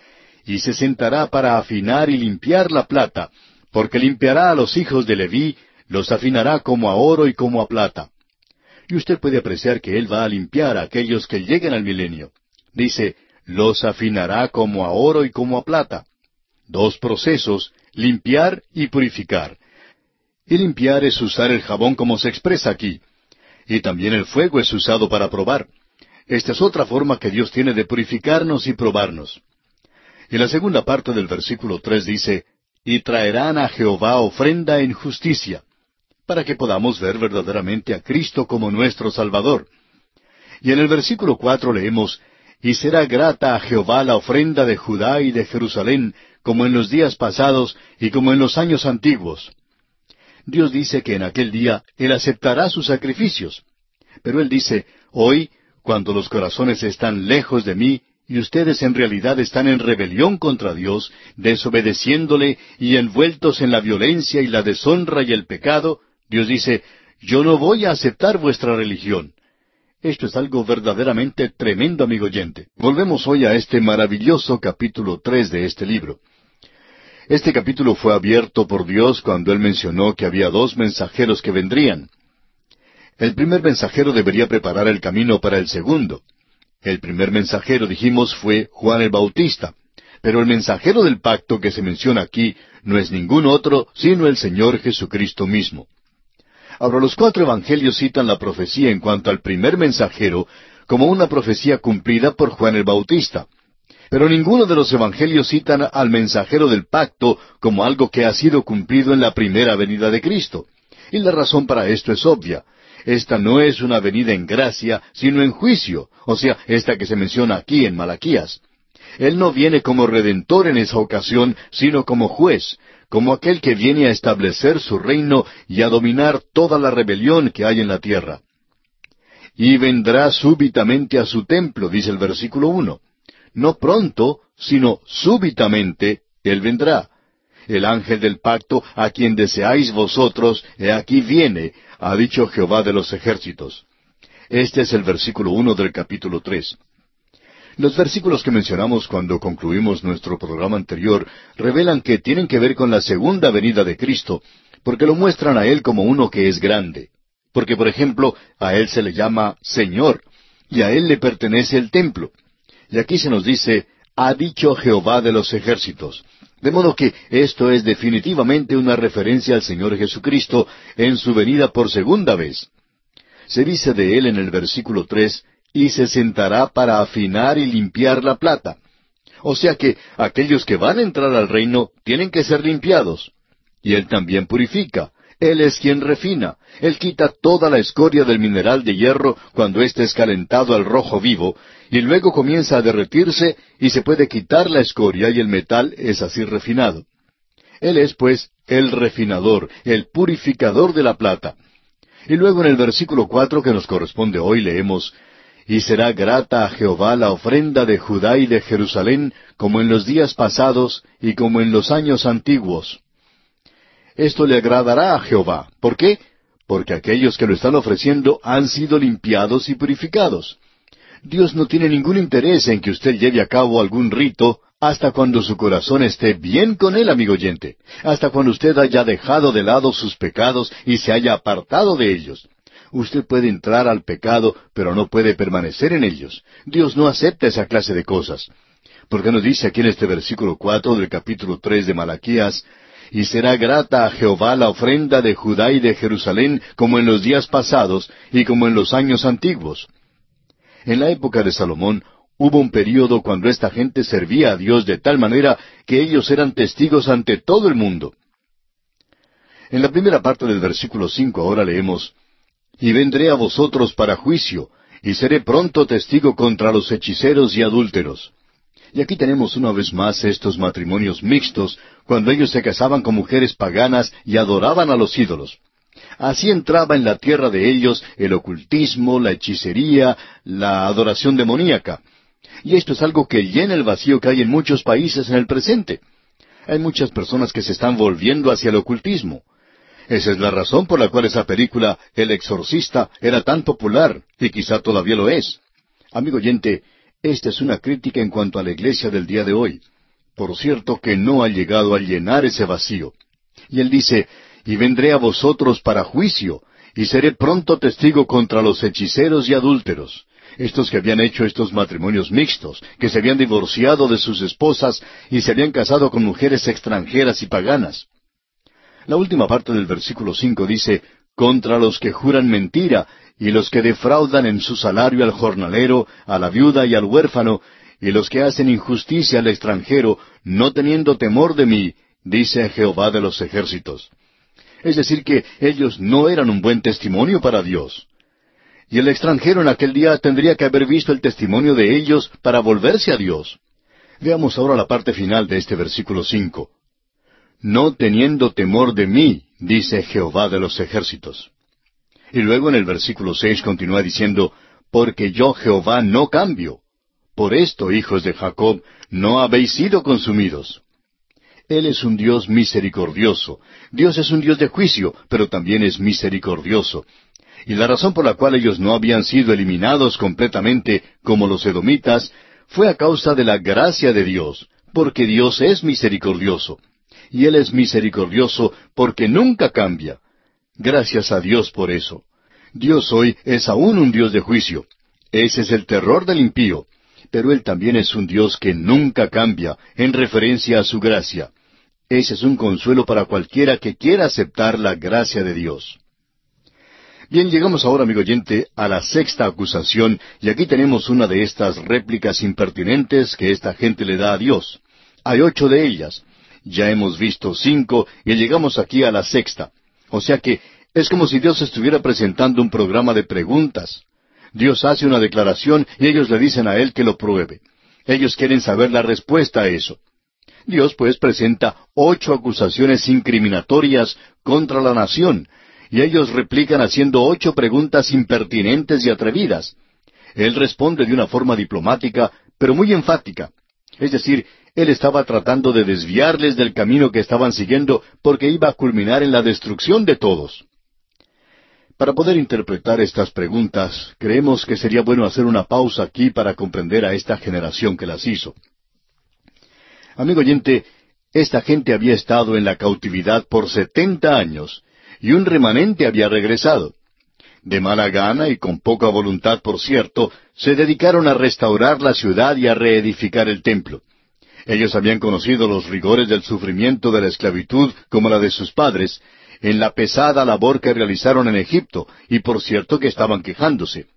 Y se sentará para afinar y limpiar la plata, porque limpiará a los hijos de Leví, los afinará como a oro y como a plata. Y usted puede apreciar que Él va a limpiar a aquellos que lleguen al milenio. Dice, los afinará como a oro y como a plata. Dos procesos, limpiar y purificar. Y limpiar es usar el jabón como se expresa aquí. Y también el fuego es usado para probar. Esta es otra forma que Dios tiene de purificarnos y probarnos. Y la segunda parte del versículo tres dice, y traerán a Jehová ofrenda en justicia, para que podamos ver verdaderamente a Cristo como nuestro Salvador. Y en el versículo cuatro leemos, y será grata a Jehová la ofrenda de Judá y de Jerusalén, como en los días pasados y como en los años antiguos. Dios dice que en aquel día Él aceptará sus sacrificios. Pero Él dice, hoy, cuando los corazones están lejos de mí, y ustedes en realidad están en rebelión contra Dios, desobedeciéndole y envueltos en la violencia y la deshonra y el pecado, Dios dice, yo no voy a aceptar vuestra religión. Esto es algo verdaderamente tremendo, amigo oyente. Volvemos hoy a este maravilloso capítulo tres de este libro. Este capítulo fue abierto por Dios cuando Él mencionó que había dos mensajeros que vendrían. El primer mensajero debería preparar el camino para el segundo. El primer mensajero, dijimos, fue Juan el Bautista. Pero el mensajero del pacto que se menciona aquí no es ningún otro sino el Señor Jesucristo mismo. Ahora los cuatro evangelios citan la profecía en cuanto al primer mensajero como una profecía cumplida por Juan el Bautista. Pero ninguno de los evangelios citan al mensajero del pacto como algo que ha sido cumplido en la primera venida de Cristo. Y la razón para esto es obvia. Esta no es una venida en gracia, sino en juicio, o sea, esta que se menciona aquí en Malaquías. Él no viene como redentor en esa ocasión, sino como juez, como aquel que viene a establecer su reino y a dominar toda la rebelión que hay en la tierra. Y vendrá súbitamente a su templo, dice el versículo uno. No pronto, sino súbitamente Él vendrá. El ángel del pacto, a quien deseáis vosotros, he aquí viene, ha dicho Jehová de los ejércitos. Este es el versículo uno del capítulo tres. Los versículos que mencionamos cuando concluimos nuestro programa anterior revelan que tienen que ver con la segunda venida de Cristo, porque lo muestran a Él como uno que es grande. Porque, por ejemplo, a Él se le llama Señor, y a Él le pertenece el templo. Y aquí se nos dice, ha dicho Jehová de los ejércitos. De modo que esto es definitivamente una referencia al Señor Jesucristo en su venida por segunda vez. Se dice de Él en el versículo tres, y se sentará para afinar y limpiar la plata. O sea que aquellos que van a entrar al reino tienen que ser limpiados. y Él también purifica. Él es quien refina. Él quita toda la escoria del mineral de hierro cuando éste es calentado al rojo vivo, y luego comienza a derretirse y se puede quitar la escoria y el metal es así refinado. Él es, pues, el refinador, el purificador de la plata. Y luego en el versículo cuatro que nos corresponde hoy leemos, Y será grata a Jehová la ofrenda de Judá y de Jerusalén, como en los días pasados y como en los años antiguos esto le agradará a Jehová. ¿Por qué? Porque aquellos que lo están ofreciendo han sido limpiados y purificados. Dios no tiene ningún interés en que usted lleve a cabo algún rito hasta cuando su corazón esté bien con él, amigo oyente, hasta cuando usted haya dejado de lado sus pecados y se haya apartado de ellos. Usted puede entrar al pecado, pero no puede permanecer en ellos. Dios no acepta esa clase de cosas. Porque nos dice aquí en este versículo cuatro del capítulo tres de Malaquías, y será grata a Jehová la ofrenda de Judá y de Jerusalén como en los días pasados y como en los años antiguos. En la época de Salomón hubo un período cuando esta gente servía a Dios de tal manera que ellos eran testigos ante todo el mundo. En la primera parte del versículo cinco ahora leemos Y vendré a vosotros para juicio, y seré pronto testigo contra los hechiceros y adúlteros. Y aquí tenemos una vez más estos matrimonios mixtos, cuando ellos se casaban con mujeres paganas y adoraban a los ídolos. Así entraba en la tierra de ellos el ocultismo, la hechicería, la adoración demoníaca. Y esto es algo que llena el vacío que hay en muchos países en el presente. Hay muchas personas que se están volviendo hacia el ocultismo. Esa es la razón por la cual esa película El Exorcista era tan popular y quizá todavía lo es. Amigo oyente, esta es una crítica en cuanto a la iglesia del día de hoy. Por cierto que no ha llegado a llenar ese vacío. Y él dice, y vendré a vosotros para juicio, y seré pronto testigo contra los hechiceros y adúlteros, estos que habían hecho estos matrimonios mixtos, que se habían divorciado de sus esposas y se habían casado con mujeres extranjeras y paganas. La última parte del versículo cinco dice, contra los que juran mentira y los que defraudan en su salario al jornalero, a la viuda y al huérfano, y los que hacen injusticia al extranjero, no teniendo temor de mí, dice Jehová de los ejércitos. Es decir, que ellos no eran un buen testimonio para Dios. Y el extranjero en aquel día tendría que haber visto el testimonio de ellos para volverse a Dios. Veamos ahora la parte final de este versículo cinco. No teniendo temor de mí, dice Jehová de los ejércitos. Y luego en el versículo seis continúa diciendo, Porque yo Jehová no cambio. Por esto, hijos de Jacob, no habéis sido consumidos. Él es un Dios misericordioso. Dios es un Dios de juicio, pero también es misericordioso. Y la razón por la cual ellos no habían sido eliminados completamente como los edomitas fue a causa de la gracia de Dios, porque Dios es misericordioso. Y Él es misericordioso porque nunca cambia. Gracias a Dios por eso. Dios hoy es aún un Dios de juicio. Ese es el terror del impío. Pero Él también es un Dios que nunca cambia en referencia a su gracia. Ese es un consuelo para cualquiera que quiera aceptar la gracia de Dios. Bien, llegamos ahora, amigo oyente, a la sexta acusación, y aquí tenemos una de estas réplicas impertinentes que esta gente le da a Dios. Hay ocho de ellas. Ya hemos visto cinco y llegamos aquí a la sexta. O sea que es como si Dios estuviera presentando un programa de preguntas. Dios hace una declaración y ellos le dicen a Él que lo pruebe. Ellos quieren saber la respuesta a eso. Dios pues presenta ocho acusaciones incriminatorias contra la nación, y ellos replican haciendo ocho preguntas impertinentes y atrevidas. Él responde de una forma diplomática, pero muy enfática. Es decir, él estaba tratando de desviarles del camino que estaban siguiendo porque iba a culminar en la destrucción de todos. Para poder interpretar estas preguntas, creemos que sería bueno hacer una pausa aquí para comprender a esta generación que las hizo. Amigo oyente, esta gente había estado en la cautividad por setenta años, y un remanente había regresado. De mala gana y con poca voluntad, por cierto, se dedicaron a restaurar la ciudad y a reedificar el templo. Ellos habían conocido los rigores del sufrimiento de la esclavitud como la de sus padres, en la pesada labor que realizaron en Egipto, y por cierto que estaban quejándose.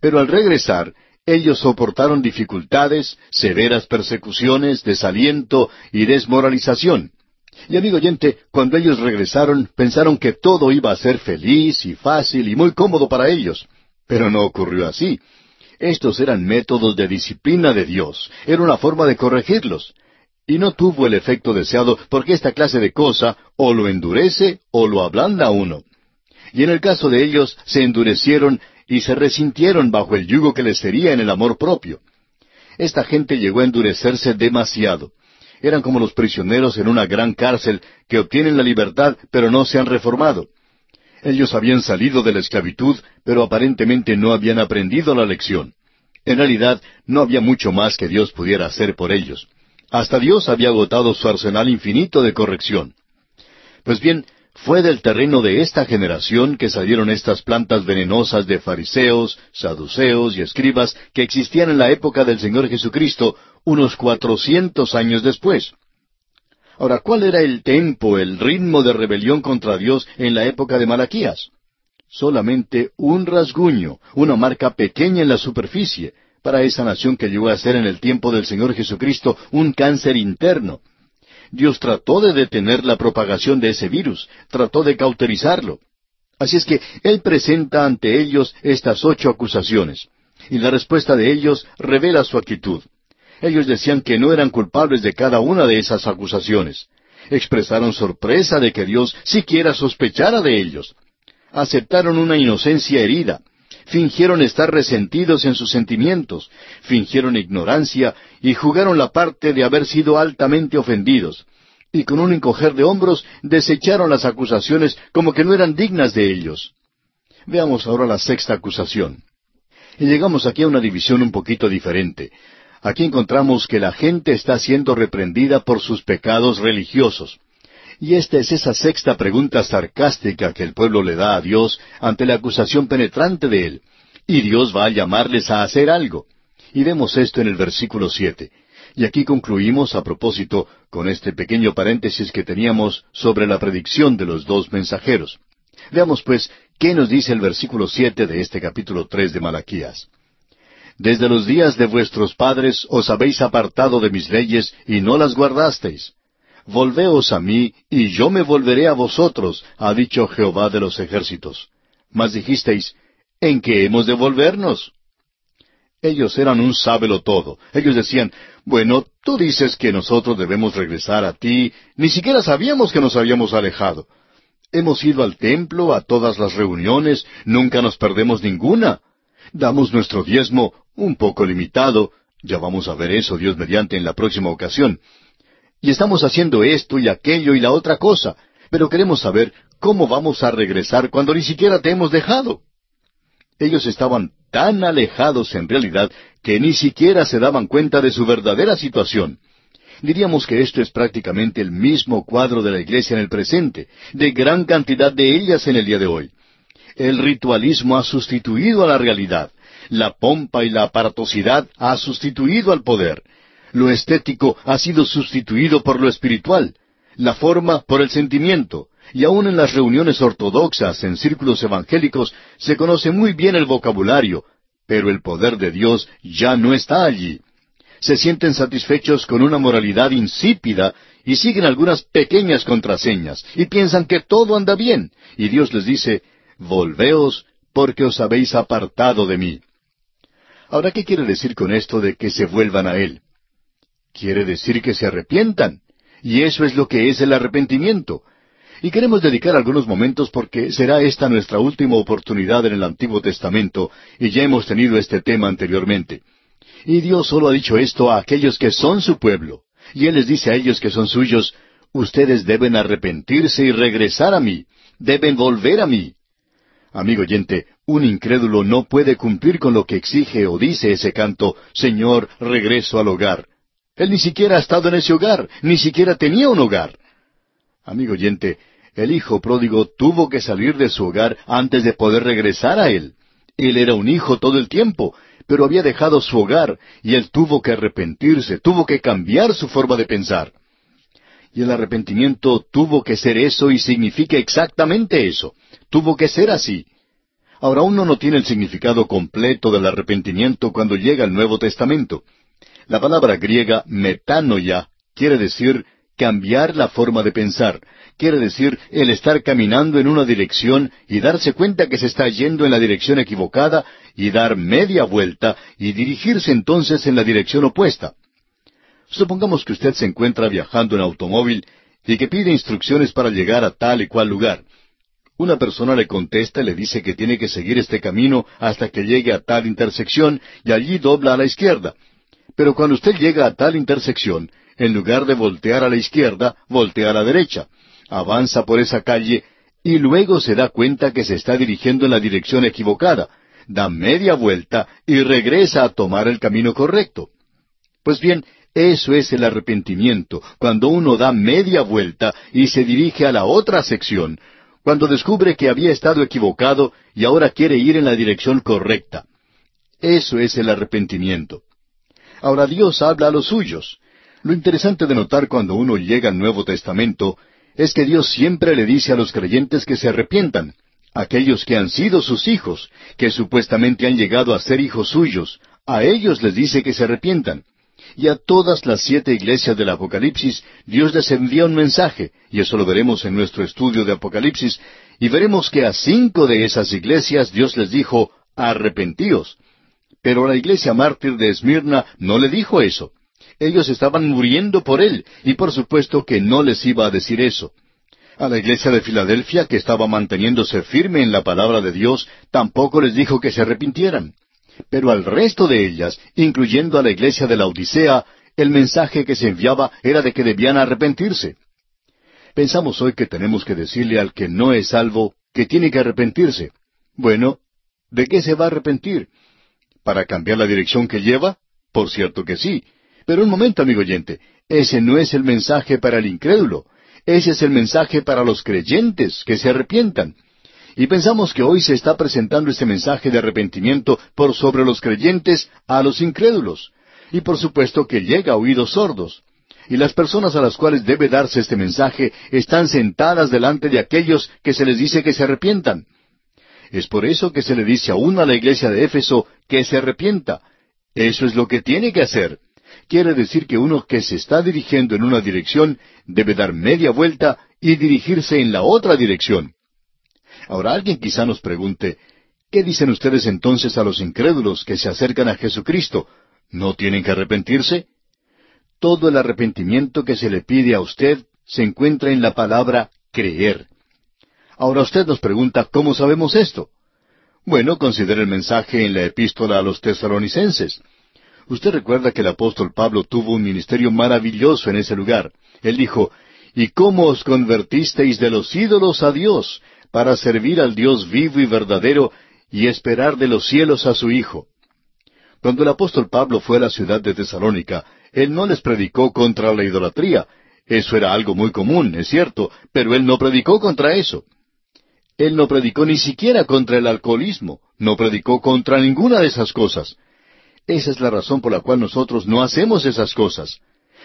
Pero al regresar, ellos soportaron dificultades, severas persecuciones, desaliento y desmoralización. Y amigo oyente, cuando ellos regresaron, pensaron que todo iba a ser feliz y fácil y muy cómodo para ellos. Pero no ocurrió así. Estos eran métodos de disciplina de Dios. Era una forma de corregirlos. Y no tuvo el efecto deseado porque esta clase de cosa o lo endurece o lo ablanda a uno. Y en el caso de ellos se endurecieron y se resintieron bajo el yugo que les sería en el amor propio. Esta gente llegó a endurecerse demasiado. Eran como los prisioneros en una gran cárcel que obtienen la libertad pero no se han reformado. Ellos habían salido de la esclavitud, pero aparentemente no habían aprendido la lección. En realidad, no había mucho más que Dios pudiera hacer por ellos. Hasta Dios había agotado su arsenal infinito de corrección. Pues bien, fue del terreno de esta generación que salieron estas plantas venenosas de fariseos, saduceos y escribas que existían en la época del Señor Jesucristo unos cuatrocientos años después. Ahora, ¿cuál era el tempo, el ritmo de rebelión contra Dios en la época de Malaquías? Solamente un rasguño, una marca pequeña en la superficie, para esa nación que llegó a ser en el tiempo del Señor Jesucristo un cáncer interno. Dios trató de detener la propagación de ese virus, trató de cauterizarlo. Así es que Él presenta ante ellos estas ocho acusaciones, y la respuesta de ellos revela su actitud. Ellos decían que no eran culpables de cada una de esas acusaciones. Expresaron sorpresa de que Dios siquiera sospechara de ellos. Aceptaron una inocencia herida. Fingieron estar resentidos en sus sentimientos. Fingieron ignorancia y jugaron la parte de haber sido altamente ofendidos. Y con un encoger de hombros desecharon las acusaciones como que no eran dignas de ellos. Veamos ahora la sexta acusación. Y llegamos aquí a una división un poquito diferente. Aquí encontramos que la gente está siendo reprendida por sus pecados religiosos. Y esta es esa sexta pregunta sarcástica que el pueblo le da a Dios ante la acusación penetrante de él. Y Dios va a llamarles a hacer algo. Y vemos esto en el versículo siete. Y aquí concluimos a propósito con este pequeño paréntesis que teníamos sobre la predicción de los dos mensajeros. Veamos pues qué nos dice el versículo siete de este capítulo tres de Malaquías. Desde los días de vuestros padres os habéis apartado de mis leyes y no las guardasteis. Volveos a mí, y yo me volveré a vosotros, ha dicho Jehová de los ejércitos. Mas dijisteis, ¿en qué hemos de volvernos? Ellos eran un sábelo todo. Ellos decían, bueno, tú dices que nosotros debemos regresar a ti, ni siquiera sabíamos que nos habíamos alejado. Hemos ido al templo, a todas las reuniones, nunca nos perdemos ninguna. Damos nuestro diezmo un poco limitado, ya vamos a ver eso Dios mediante en la próxima ocasión. Y estamos haciendo esto y aquello y la otra cosa, pero queremos saber cómo vamos a regresar cuando ni siquiera te hemos dejado. Ellos estaban tan alejados en realidad que ni siquiera se daban cuenta de su verdadera situación. Diríamos que esto es prácticamente el mismo cuadro de la iglesia en el presente, de gran cantidad de ellas en el día de hoy. El ritualismo ha sustituido a la realidad. La pompa y la aparatosidad ha sustituido al poder. Lo estético ha sido sustituido por lo espiritual. La forma por el sentimiento. Y aun en las reuniones ortodoxas, en círculos evangélicos, se conoce muy bien el vocabulario, pero el poder de Dios ya no está allí. Se sienten satisfechos con una moralidad insípida y siguen algunas pequeñas contraseñas y piensan que todo anda bien. Y Dios les dice, Volveos porque os habéis apartado de mí. Ahora, ¿qué quiere decir con esto de que se vuelvan a Él? Quiere decir que se arrepientan. Y eso es lo que es el arrepentimiento. Y queremos dedicar algunos momentos porque será esta nuestra última oportunidad en el Antiguo Testamento, y ya hemos tenido este tema anteriormente. Y Dios solo ha dicho esto a aquellos que son su pueblo. Y Él les dice a ellos que son suyos, ustedes deben arrepentirse y regresar a mí, deben volver a mí. Amigo oyente, un incrédulo no puede cumplir con lo que exige o dice ese canto, Señor, regreso al hogar. Él ni siquiera ha estado en ese hogar, ni siquiera tenía un hogar. Amigo oyente, el hijo pródigo tuvo que salir de su hogar antes de poder regresar a él. Él era un hijo todo el tiempo, pero había dejado su hogar y él tuvo que arrepentirse, tuvo que cambiar su forma de pensar. Y el arrepentimiento tuvo que ser eso y significa exactamente eso. Tuvo que ser así. Ahora uno no tiene el significado completo del arrepentimiento cuando llega el Nuevo Testamento. La palabra griega metanoia quiere decir cambiar la forma de pensar. Quiere decir el estar caminando en una dirección y darse cuenta que se está yendo en la dirección equivocada y dar media vuelta y dirigirse entonces en la dirección opuesta. Supongamos que usted se encuentra viajando en automóvil y que pide instrucciones para llegar a tal y cual lugar. Una persona le contesta y le dice que tiene que seguir este camino hasta que llegue a tal intersección y allí dobla a la izquierda. Pero cuando usted llega a tal intersección, en lugar de voltear a la izquierda, voltea a la derecha, avanza por esa calle y luego se da cuenta que se está dirigiendo en la dirección equivocada, da media vuelta y regresa a tomar el camino correcto. Pues bien, eso es el arrepentimiento, cuando uno da media vuelta y se dirige a la otra sección, cuando descubre que había estado equivocado y ahora quiere ir en la dirección correcta. Eso es el arrepentimiento. Ahora Dios habla a los suyos. Lo interesante de notar cuando uno llega al Nuevo Testamento es que Dios siempre le dice a los creyentes que se arrepientan, aquellos que han sido sus hijos, que supuestamente han llegado a ser hijos suyos, a ellos les dice que se arrepientan y a todas las siete iglesias del Apocalipsis Dios les envía un mensaje, y eso lo veremos en nuestro estudio de Apocalipsis, y veremos que a cinco de esas iglesias Dios les dijo, arrepentíos. Pero la iglesia mártir de Esmirna no le dijo eso. Ellos estaban muriendo por él, y por supuesto que no les iba a decir eso. A la iglesia de Filadelfia, que estaba manteniéndose firme en la palabra de Dios, tampoco les dijo que se arrepintieran. Pero al resto de ellas, incluyendo a la iglesia de la Odisea, el mensaje que se enviaba era de que debían arrepentirse. Pensamos hoy que tenemos que decirle al que no es salvo que tiene que arrepentirse. Bueno, ¿de qué se va a arrepentir? ¿Para cambiar la dirección que lleva? Por cierto que sí. Pero un momento, amigo oyente, ese no es el mensaje para el incrédulo. Ese es el mensaje para los creyentes que se arrepientan. Y pensamos que hoy se está presentando este mensaje de arrepentimiento por sobre los creyentes a los incrédulos. Y por supuesto que llega a oídos sordos. Y las personas a las cuales debe darse este mensaje están sentadas delante de aquellos que se les dice que se arrepientan. Es por eso que se le dice aún a la iglesia de Éfeso que se arrepienta. Eso es lo que tiene que hacer. Quiere decir que uno que se está dirigiendo en una dirección debe dar media vuelta y dirigirse en la otra dirección. Ahora alguien quizá nos pregunte, ¿qué dicen ustedes entonces a los incrédulos que se acercan a Jesucristo? ¿No tienen que arrepentirse? Todo el arrepentimiento que se le pide a usted se encuentra en la palabra creer. Ahora usted nos pregunta, ¿cómo sabemos esto? Bueno, considere el mensaje en la epístola a los tesalonicenses. Usted recuerda que el apóstol Pablo tuvo un ministerio maravilloso en ese lugar. Él dijo, ¿Y cómo os convertisteis de los ídolos a Dios, para servir al Dios vivo y verdadero y esperar de los cielos a su Hijo. Cuando el apóstol Pablo fue a la ciudad de Tesalónica, él no les predicó contra la idolatría. Eso era algo muy común, es cierto, pero él no predicó contra eso. Él no predicó ni siquiera contra el alcoholismo, no predicó contra ninguna de esas cosas. Esa es la razón por la cual nosotros no hacemos esas cosas.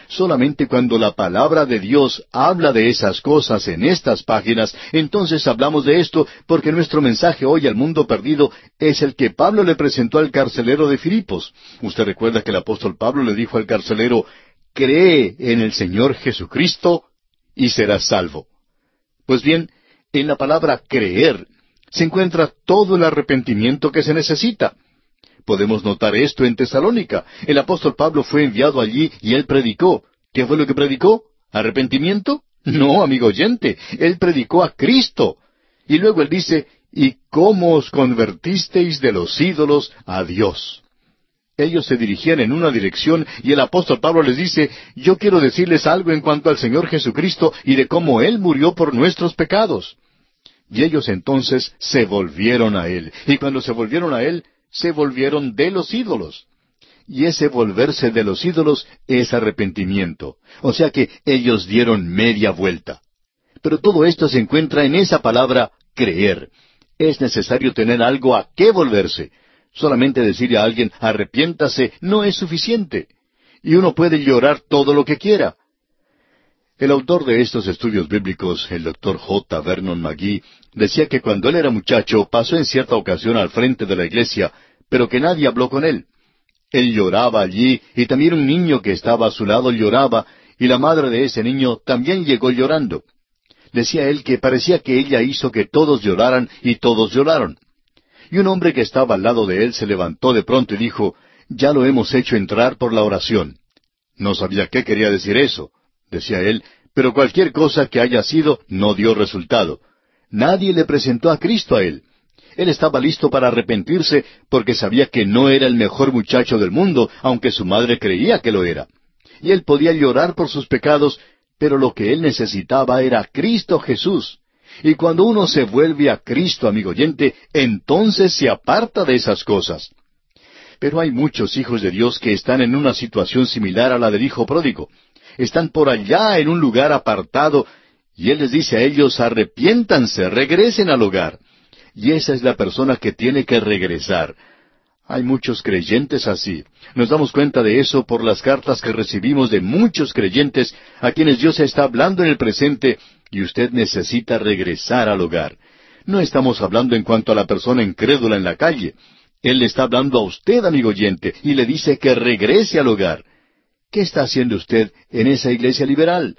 Solamente cuando la palabra de Dios habla de esas cosas en estas páginas, entonces hablamos de esto porque nuestro mensaje hoy al mundo perdido es el que Pablo le presentó al carcelero de Filipos. Usted recuerda que el apóstol Pablo le dijo al carcelero, cree en el Señor Jesucristo y serás salvo. Pues bien, en la palabra creer se encuentra todo el arrepentimiento que se necesita. Podemos notar esto en Tesalónica. El apóstol Pablo fue enviado allí y él predicó. ¿Qué fue lo que predicó? ¿Arrepentimiento? No, amigo oyente, él predicó a Cristo. Y luego él dice, ¿y cómo os convertisteis de los ídolos a Dios? Ellos se dirigían en una dirección y el apóstol Pablo les dice, yo quiero decirles algo en cuanto al Señor Jesucristo y de cómo Él murió por nuestros pecados. Y ellos entonces se volvieron a Él. Y cuando se volvieron a Él, se volvieron de los ídolos. Y ese volverse de los ídolos es arrepentimiento. O sea que ellos dieron media vuelta. Pero todo esto se encuentra en esa palabra creer. Es necesario tener algo a qué volverse. Solamente decirle a alguien arrepiéntase no es suficiente. Y uno puede llorar todo lo que quiera. El autor de estos estudios bíblicos, el doctor J. Vernon McGee, decía que cuando él era muchacho pasó en cierta ocasión al frente de la iglesia, pero que nadie habló con él. Él lloraba allí y también un niño que estaba a su lado lloraba y la madre de ese niño también llegó llorando. Decía él que parecía que ella hizo que todos lloraran y todos lloraron. Y un hombre que estaba al lado de él se levantó de pronto y dijo, Ya lo hemos hecho entrar por la oración. No sabía qué quería decir eso, decía él, pero cualquier cosa que haya sido no dio resultado. Nadie le presentó a Cristo a él. Él estaba listo para arrepentirse porque sabía que no era el mejor muchacho del mundo, aunque su madre creía que lo era. Y él podía llorar por sus pecados, pero lo que él necesitaba era Cristo Jesús. Y cuando uno se vuelve a Cristo, amigo oyente, entonces se aparta de esas cosas. Pero hay muchos hijos de Dios que están en una situación similar a la del hijo pródigo. Están por allá en un lugar apartado, y Él les dice a ellos, arrepiéntanse, regresen al hogar. Y esa es la persona que tiene que regresar. Hay muchos creyentes así. Nos damos cuenta de eso por las cartas que recibimos de muchos creyentes a quienes Dios está hablando en el presente y usted necesita regresar al hogar. No estamos hablando en cuanto a la persona incrédula en la calle. Él le está hablando a usted, amigo oyente, y le dice que regrese al hogar. ¿Qué está haciendo usted en esa iglesia liberal?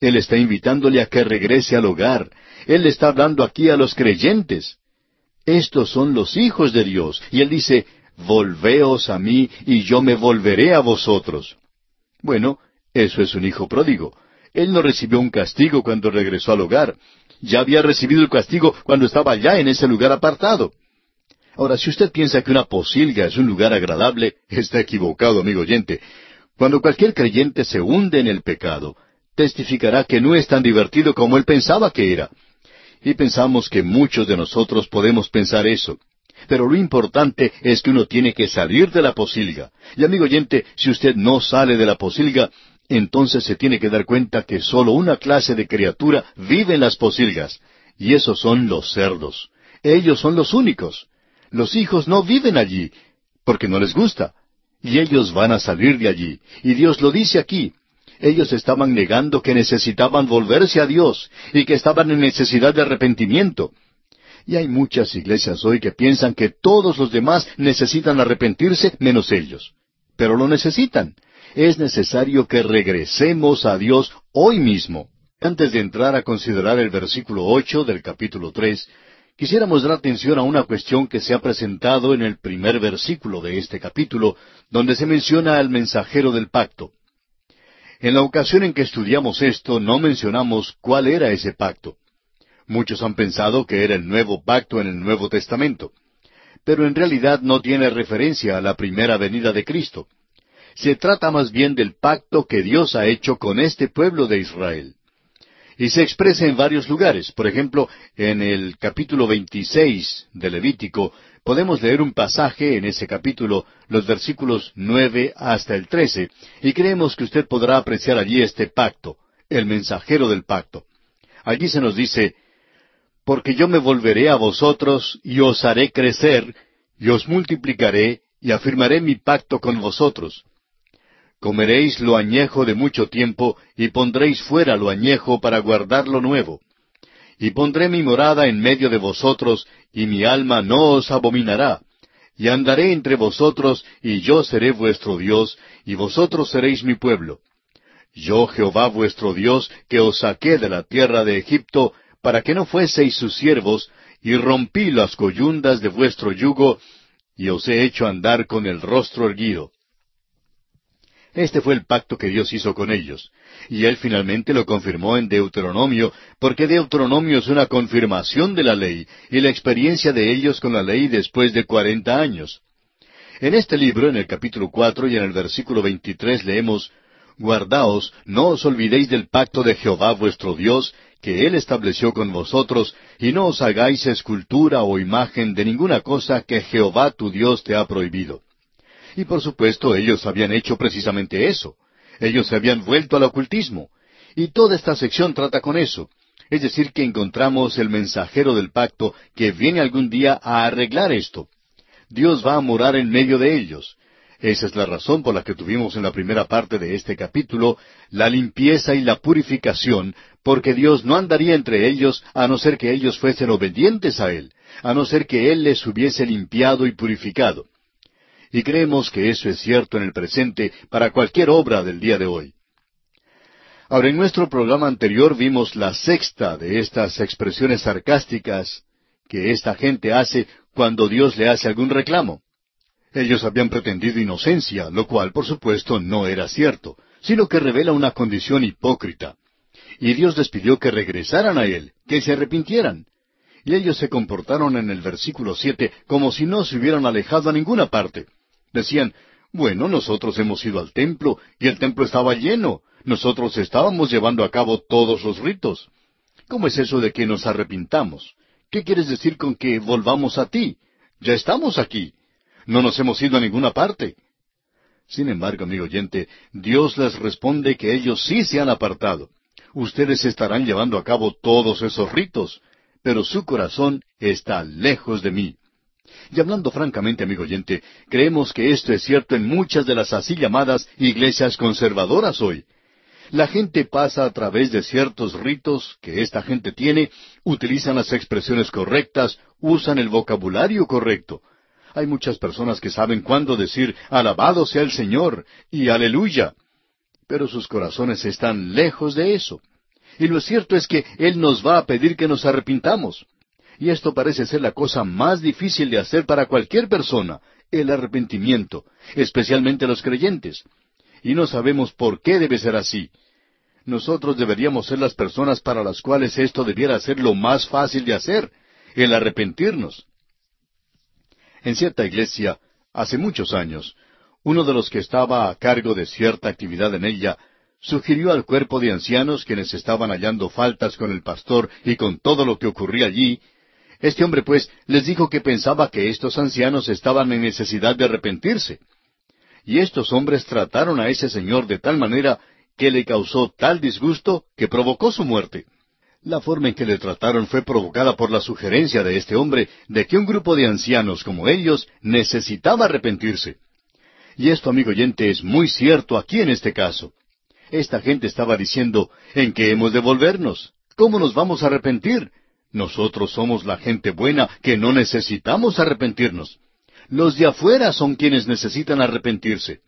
Él está invitándole a que regrese al hogar. Él le está hablando aquí a los creyentes. Estos son los hijos de Dios. Y Él dice, Volveos a mí y yo me volveré a vosotros. Bueno, eso es un hijo pródigo. Él no recibió un castigo cuando regresó al hogar. Ya había recibido el castigo cuando estaba allá en ese lugar apartado. Ahora, si usted piensa que una posilga es un lugar agradable, está equivocado, amigo oyente. Cuando cualquier creyente se hunde en el pecado, testificará que no es tan divertido como él pensaba que era. Y pensamos que muchos de nosotros podemos pensar eso. Pero lo importante es que uno tiene que salir de la posilga. Y amigo oyente, si usted no sale de la posilga, entonces se tiene que dar cuenta que solo una clase de criatura vive en las posilgas, y esos son los cerdos. Ellos son los únicos. Los hijos no viven allí, porque no les gusta. Y ellos van a salir de allí. Y Dios lo dice aquí. Ellos estaban negando que necesitaban volverse a Dios y que estaban en necesidad de arrepentimiento. Y hay muchas iglesias hoy que piensan que todos los demás necesitan arrepentirse menos ellos. Pero lo necesitan. Es necesario que regresemos a Dios hoy mismo. Antes de entrar a considerar el versículo ocho del capítulo tres, quisiéramos dar atención a una cuestión que se ha presentado en el primer versículo de este capítulo, donde se menciona al mensajero del pacto. En la ocasión en que estudiamos esto no mencionamos cuál era ese pacto. Muchos han pensado que era el nuevo pacto en el Nuevo Testamento, pero en realidad no tiene referencia a la primera venida de Cristo. Se trata más bien del pacto que Dios ha hecho con este pueblo de Israel. Y se expresa en varios lugares. Por ejemplo, en el capítulo 26 de Levítico podemos leer un pasaje en ese capítulo, los versículos nueve hasta el trece, y creemos que usted podrá apreciar allí este pacto, el mensajero del pacto. Allí se nos dice, Porque yo me volveré a vosotros y os haré crecer, y os multiplicaré, y afirmaré mi pacto con vosotros. Comeréis lo añejo de mucho tiempo, y pondréis fuera lo añejo para guardar lo nuevo y pondré mi morada en medio de vosotros, y mi alma no os abominará. Y andaré entre vosotros, y yo seré vuestro Dios, y vosotros seréis mi pueblo. Yo Jehová vuestro Dios, que os saqué de la tierra de Egipto, para que no fueseis sus siervos, y rompí las coyundas de vuestro yugo, y os he hecho andar con el rostro erguido. Este fue el pacto que Dios hizo con ellos. Y él finalmente lo confirmó en Deuteronomio, porque Deuteronomio es una confirmación de la ley y la experiencia de ellos con la ley después de cuarenta años. En este libro, en el capítulo cuatro y en el versículo veintitrés leemos Guardaos, no os olvidéis del pacto de Jehová vuestro Dios, que él estableció con vosotros, y no os hagáis escultura o imagen de ninguna cosa que Jehová tu Dios te ha prohibido. Y por supuesto ellos habían hecho precisamente eso. Ellos se habían vuelto al ocultismo. Y toda esta sección trata con eso. Es decir, que encontramos el mensajero del pacto que viene algún día a arreglar esto. Dios va a morar en medio de ellos. Esa es la razón por la que tuvimos en la primera parte de este capítulo la limpieza y la purificación, porque Dios no andaría entre ellos a no ser que ellos fuesen obedientes a Él, a no ser que Él les hubiese limpiado y purificado. Y creemos que eso es cierto en el presente para cualquier obra del día de hoy. Ahora, en nuestro programa anterior vimos la sexta de estas expresiones sarcásticas que esta gente hace cuando Dios le hace algún reclamo. Ellos habían pretendido inocencia, lo cual, por supuesto, no era cierto, sino que revela una condición hipócrita. Y Dios les pidió que regresaran a Él, que se arrepintieran. Y ellos se comportaron en el versículo siete como si no se hubieran alejado a ninguna parte. Decían, bueno, nosotros hemos ido al templo y el templo estaba lleno. Nosotros estábamos llevando a cabo todos los ritos. ¿Cómo es eso de que nos arrepintamos? ¿Qué quieres decir con que volvamos a ti? Ya estamos aquí. No nos hemos ido a ninguna parte. Sin embargo, amigo oyente, Dios les responde que ellos sí se han apartado. Ustedes estarán llevando a cabo todos esos ritos, pero su corazón está lejos de mí. Y hablando francamente, amigo oyente, creemos que esto es cierto en muchas de las así llamadas iglesias conservadoras hoy. La gente pasa a través de ciertos ritos que esta gente tiene, utilizan las expresiones correctas, usan el vocabulario correcto. Hay muchas personas que saben cuándo decir alabado sea el Señor y aleluya, pero sus corazones están lejos de eso. Y lo cierto es que Él nos va a pedir que nos arrepintamos. Y esto parece ser la cosa más difícil de hacer para cualquier persona, el arrepentimiento, especialmente los creyentes. Y no sabemos por qué debe ser así. Nosotros deberíamos ser las personas para las cuales esto debiera ser lo más fácil de hacer, el arrepentirnos. En cierta iglesia, hace muchos años, uno de los que estaba a cargo de cierta actividad en ella sugirió al cuerpo de ancianos quienes estaban hallando faltas con el pastor y con todo lo que ocurría allí este hombre, pues, les dijo que pensaba que estos ancianos estaban en necesidad de arrepentirse. Y estos hombres trataron a ese señor de tal manera que le causó tal disgusto que provocó su muerte. La forma en que le trataron fue provocada por la sugerencia de este hombre de que un grupo de ancianos como ellos necesitaba arrepentirse. Y esto, amigo oyente, es muy cierto aquí en este caso. Esta gente estaba diciendo, ¿en qué hemos de volvernos? ¿Cómo nos vamos a arrepentir? Nosotros somos la gente buena que no necesitamos arrepentirnos. Los de afuera son quienes necesitan arrepentirse.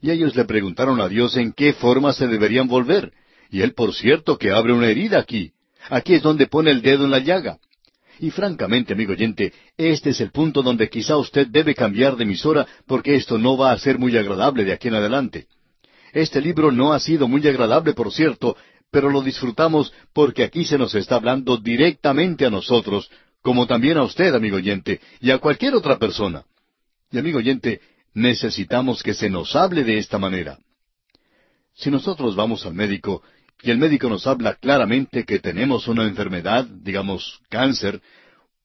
Y ellos le preguntaron a Dios en qué forma se deberían volver. Y él, por cierto, que abre una herida aquí. Aquí es donde pone el dedo en la llaga. Y francamente, amigo oyente, este es el punto donde quizá usted debe cambiar de emisora porque esto no va a ser muy agradable de aquí en adelante. Este libro no ha sido muy agradable, por cierto, pero lo disfrutamos porque aquí se nos está hablando directamente a nosotros, como también a usted, amigo oyente, y a cualquier otra persona. Y amigo oyente, necesitamos que se nos hable de esta manera. Si nosotros vamos al médico y el médico nos habla claramente que tenemos una enfermedad, digamos cáncer,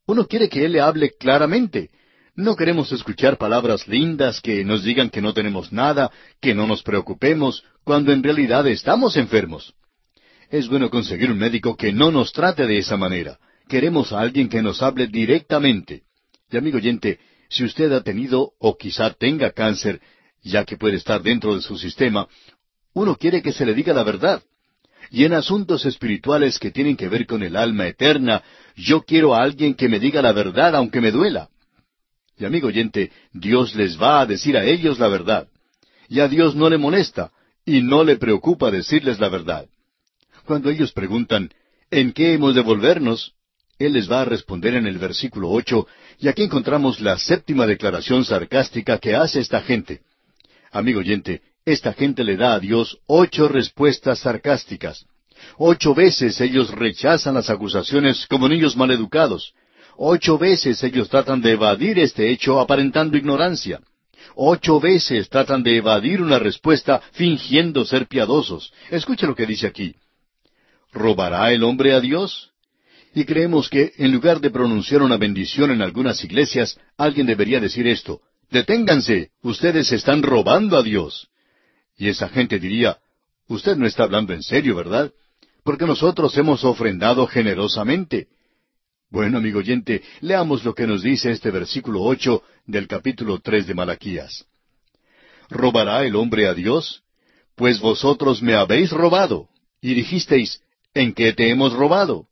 uno quiere que él le hable claramente. No queremos escuchar palabras lindas que nos digan que no tenemos nada, que no nos preocupemos, cuando en realidad estamos enfermos. Es bueno conseguir un médico que no nos trate de esa manera. Queremos a alguien que nos hable directamente. Y amigo oyente, si usted ha tenido o quizá tenga cáncer, ya que puede estar dentro de su sistema, uno quiere que se le diga la verdad. Y en asuntos espirituales que tienen que ver con el alma eterna, yo quiero a alguien que me diga la verdad aunque me duela. Y amigo oyente, Dios les va a decir a ellos la verdad. Y a Dios no le molesta, y no le preocupa decirles la verdad. Cuando ellos preguntan, ¿en qué hemos de volvernos? Él les va a responder en el versículo ocho, y aquí encontramos la séptima declaración sarcástica que hace esta gente. Amigo oyente, esta gente le da a Dios ocho respuestas sarcásticas. Ocho veces ellos rechazan las acusaciones como niños maleducados. Ocho veces ellos tratan de evadir este hecho aparentando ignorancia. Ocho veces tratan de evadir una respuesta fingiendo ser piadosos. Escuche lo que dice aquí. ¿Robará el hombre a Dios? Y creemos que, en lugar de pronunciar una bendición en algunas iglesias, alguien debería decir esto, Deténganse, ustedes están robando a Dios. Y esa gente diría, Usted no está hablando en serio, ¿verdad? Porque nosotros hemos ofrendado generosamente. Bueno, amigo oyente, leamos lo que nos dice este versículo ocho del capítulo tres de Malaquías. ¿Robará el hombre a Dios? Pues vosotros me habéis robado. Y dijisteis, ¿En qué te hemos robado?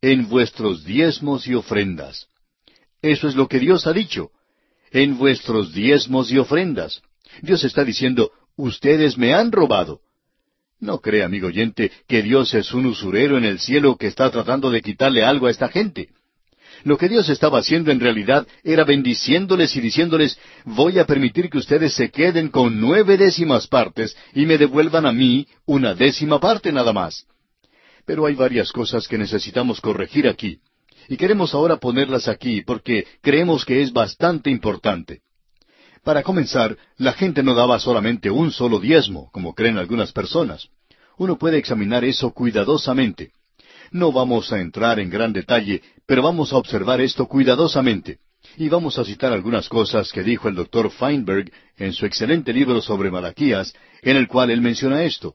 En vuestros diezmos y ofrendas. Eso es lo que Dios ha dicho. En vuestros diezmos y ofrendas. Dios está diciendo, ustedes me han robado. No cree, amigo oyente, que Dios es un usurero en el cielo que está tratando de quitarle algo a esta gente. Lo que Dios estaba haciendo en realidad era bendiciéndoles y diciéndoles, voy a permitir que ustedes se queden con nueve décimas partes y me devuelvan a mí una décima parte nada más. Pero hay varias cosas que necesitamos corregir aquí, y queremos ahora ponerlas aquí porque creemos que es bastante importante. Para comenzar, la gente no daba solamente un solo diezmo, como creen algunas personas. Uno puede examinar eso cuidadosamente. No vamos a entrar en gran detalle, pero vamos a observar esto cuidadosamente. Y vamos a citar algunas cosas que dijo el doctor Feinberg en su excelente libro sobre Malaquías, en el cual él menciona esto.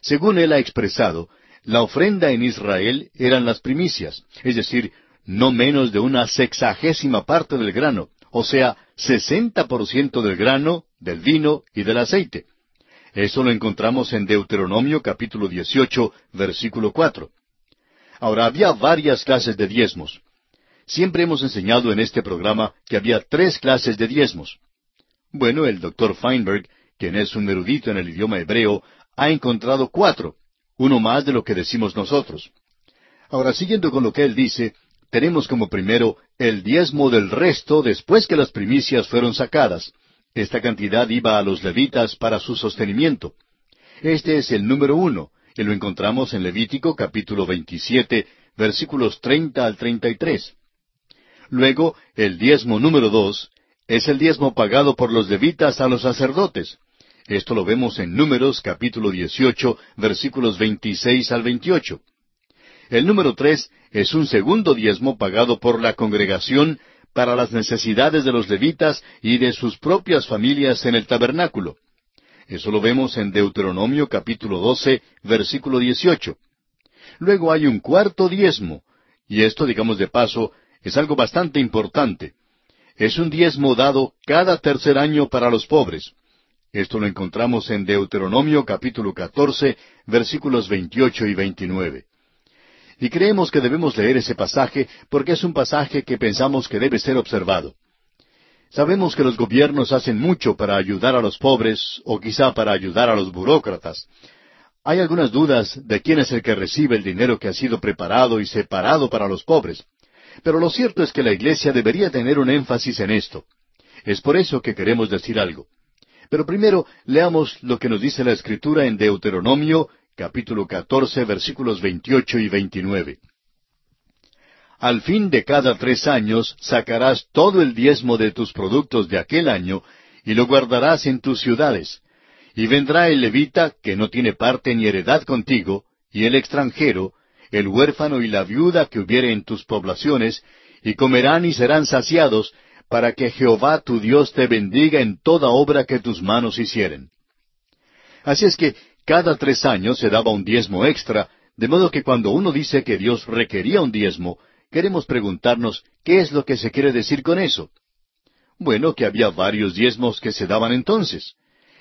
Según él ha expresado, la ofrenda en Israel eran las primicias, es decir, no menos de una sexagésima parte del grano, o sea, sesenta por ciento del grano, del vino y del aceite. Eso lo encontramos en Deuteronomio capítulo 18, versículo 4. Ahora, había varias clases de diezmos. Siempre hemos enseñado en este programa que había tres clases de diezmos. Bueno, el doctor Feinberg, quien es un erudito en el idioma hebreo, ha encontrado cuatro, uno más de lo que decimos nosotros. Ahora, siguiendo con lo que él dice, tenemos como primero el diezmo del resto después que las primicias fueron sacadas. Esta cantidad iba a los levitas para su sostenimiento. Este es el número uno, y lo encontramos en Levítico capítulo 27, versículos 30 al 33. Luego, el diezmo número dos es el diezmo pagado por los levitas a los sacerdotes. Esto lo vemos en Números capítulo 18, versículos 26 al 28. El número tres es un segundo diezmo pagado por la congregación para las necesidades de los levitas y de sus propias familias en el tabernáculo. Eso lo vemos en Deuteronomio capítulo 12, versículo 18. Luego hay un cuarto diezmo, y esto, digamos de paso, es algo bastante importante. Es un diezmo dado cada tercer año para los pobres. Esto lo encontramos en Deuteronomio capítulo 14, versículos 28 y 29. Y creemos que debemos leer ese pasaje porque es un pasaje que pensamos que debe ser observado. Sabemos que los gobiernos hacen mucho para ayudar a los pobres o quizá para ayudar a los burócratas. Hay algunas dudas de quién es el que recibe el dinero que ha sido preparado y separado para los pobres. Pero lo cierto es que la Iglesia debería tener un énfasis en esto. Es por eso que queremos decir algo. Pero primero leamos lo que nos dice la Escritura en Deuteronomio capítulo 14, versículos 28 y 29. Al fin de cada tres años sacarás todo el diezmo de tus productos de aquel año y lo guardarás en tus ciudades. Y vendrá el levita, que no tiene parte ni heredad contigo, y el extranjero, el huérfano y la viuda que hubiere en tus poblaciones, y comerán y serán saciados, para que Jehová tu Dios te bendiga en toda obra que tus manos hicieren. Así es que cada tres años se daba un diezmo extra, de modo que cuando uno dice que Dios requería un diezmo, queremos preguntarnos qué es lo que se quiere decir con eso. Bueno, que había varios diezmos que se daban entonces.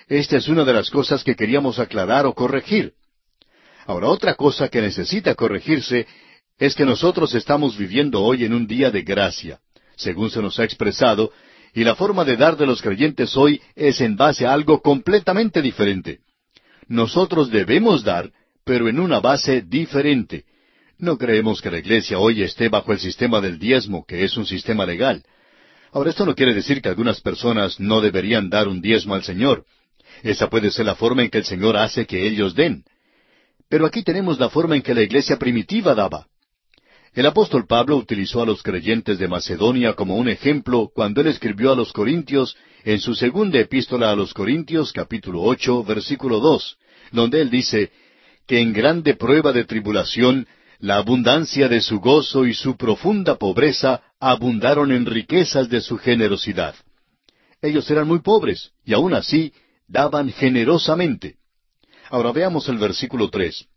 Esta es una de las cosas que queríamos aclarar o corregir. Ahora, otra cosa que necesita corregirse es que nosotros estamos viviendo hoy en un día de gracia, según se nos ha expresado, y la forma de dar de los creyentes hoy es en base a algo completamente diferente. Nosotros debemos dar, pero en una base diferente. No creemos que la iglesia hoy esté bajo el sistema del diezmo, que es un sistema legal. Ahora, esto no quiere decir que algunas personas no deberían dar un diezmo al Señor. Esa puede ser la forma en que el Señor hace que ellos den. Pero aquí tenemos la forma en que la iglesia primitiva daba. El apóstol Pablo utilizó a los creyentes de Macedonia como un ejemplo cuando él escribió a los Corintios en su segunda epístola a los Corintios capítulo ocho versículo dos, donde él dice que en grande prueba de tribulación la abundancia de su gozo y su profunda pobreza abundaron en riquezas de su generosidad. Ellos eran muy pobres y aun así daban generosamente. Ahora veamos el versículo tres.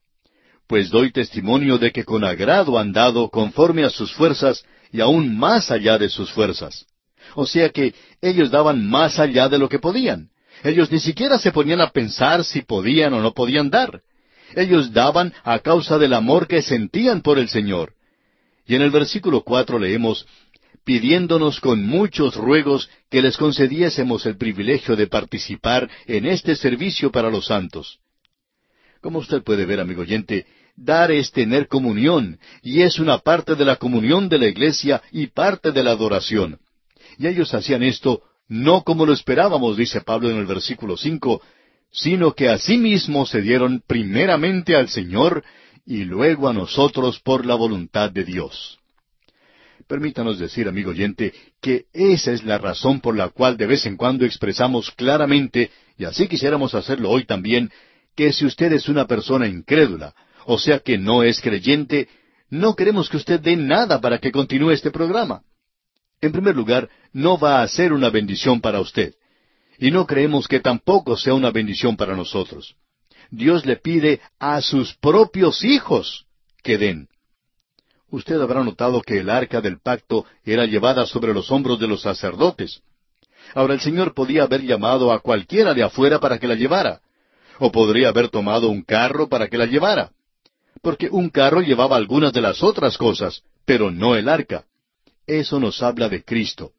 Pues doy testimonio de que con agrado han dado conforme a sus fuerzas y aun más allá de sus fuerzas. O sea que ellos daban más allá de lo que podían. Ellos ni siquiera se ponían a pensar si podían o no podían dar. Ellos daban a causa del amor que sentían por el Señor. Y en el versículo cuatro leemos, pidiéndonos con muchos ruegos que les concediésemos el privilegio de participar en este servicio para los santos. Como usted puede ver, amigo oyente, dar es tener comunión, y es una parte de la comunión de la iglesia y parte de la adoración. Y ellos hacían esto no como lo esperábamos, dice Pablo en el versículo cinco, sino que asimismo se dieron primeramente al Señor y luego a nosotros por la voluntad de Dios. Permítanos decir, amigo oyente, que esa es la razón por la cual de vez en cuando expresamos claramente, y así quisiéramos hacerlo hoy también, que si usted es una persona incrédula, o sea que no es creyente, no queremos que usted dé nada para que continúe este programa. En primer lugar, no va a ser una bendición para usted. Y no creemos que tampoco sea una bendición para nosotros. Dios le pide a sus propios hijos que den. Usted habrá notado que el arca del pacto era llevada sobre los hombros de los sacerdotes. Ahora el Señor podía haber llamado a cualquiera de afuera para que la llevara, o podría haber tomado un carro para que la llevara, porque un carro llevaba algunas de las otras cosas, pero no el arca. Eso nos habla de Cristo.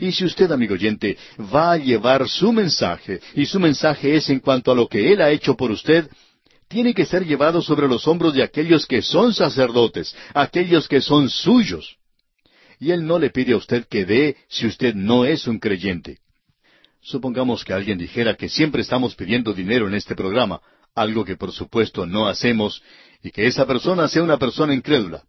Y si usted, amigo oyente, va a llevar su mensaje, y su mensaje es en cuanto a lo que Él ha hecho por usted, tiene que ser llevado sobre los hombros de aquellos que son sacerdotes, aquellos que son suyos. Y Él no le pide a usted que dé si usted no es un creyente. Supongamos que alguien dijera que siempre estamos pidiendo dinero en este programa, algo que por supuesto no hacemos, y que esa persona sea una persona incrédula.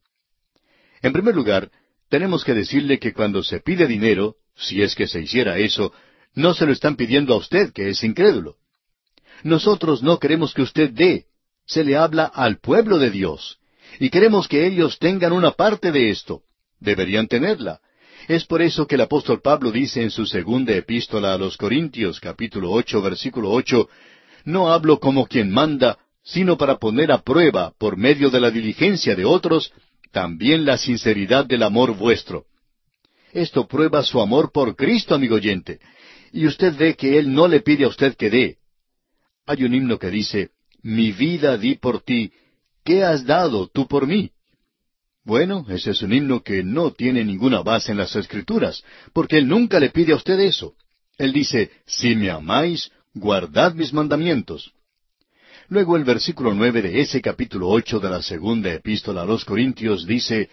En primer lugar, tenemos que decirle que cuando se pide dinero, si es que se hiciera eso, no se lo están pidiendo a usted, que es incrédulo. Nosotros no queremos que usted dé, se le habla al pueblo de Dios, y queremos que ellos tengan una parte de esto. Deberían tenerla. Es por eso que el apóstol Pablo dice en su segunda epístola a los Corintios, capítulo ocho, versículo ocho, No hablo como quien manda, sino para poner a prueba, por medio de la diligencia de otros, también la sinceridad del amor vuestro. Esto prueba su amor por Cristo, amigo oyente. Y usted ve que Él no le pide a usted que dé. Hay un himno que dice, Mi vida di por ti, ¿qué has dado tú por mí? Bueno, ese es un himno que no tiene ninguna base en las Escrituras, porque Él nunca le pide a usted eso. Él dice, Si me amáis, guardad mis mandamientos. Luego el versículo nueve de ese capítulo ocho de la segunda epístola a los Corintios dice,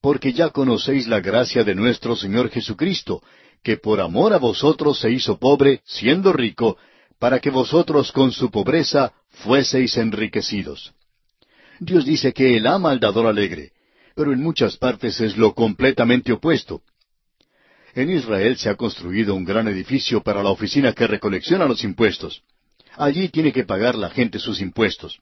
porque ya conocéis la gracia de nuestro Señor Jesucristo, que por amor a vosotros se hizo pobre, siendo rico, para que vosotros con su pobreza fueseis enriquecidos. Dios dice que Él ama al dador alegre, pero en muchas partes es lo completamente opuesto. En Israel se ha construido un gran edificio para la oficina que recolecciona los impuestos. Allí tiene que pagar la gente sus impuestos.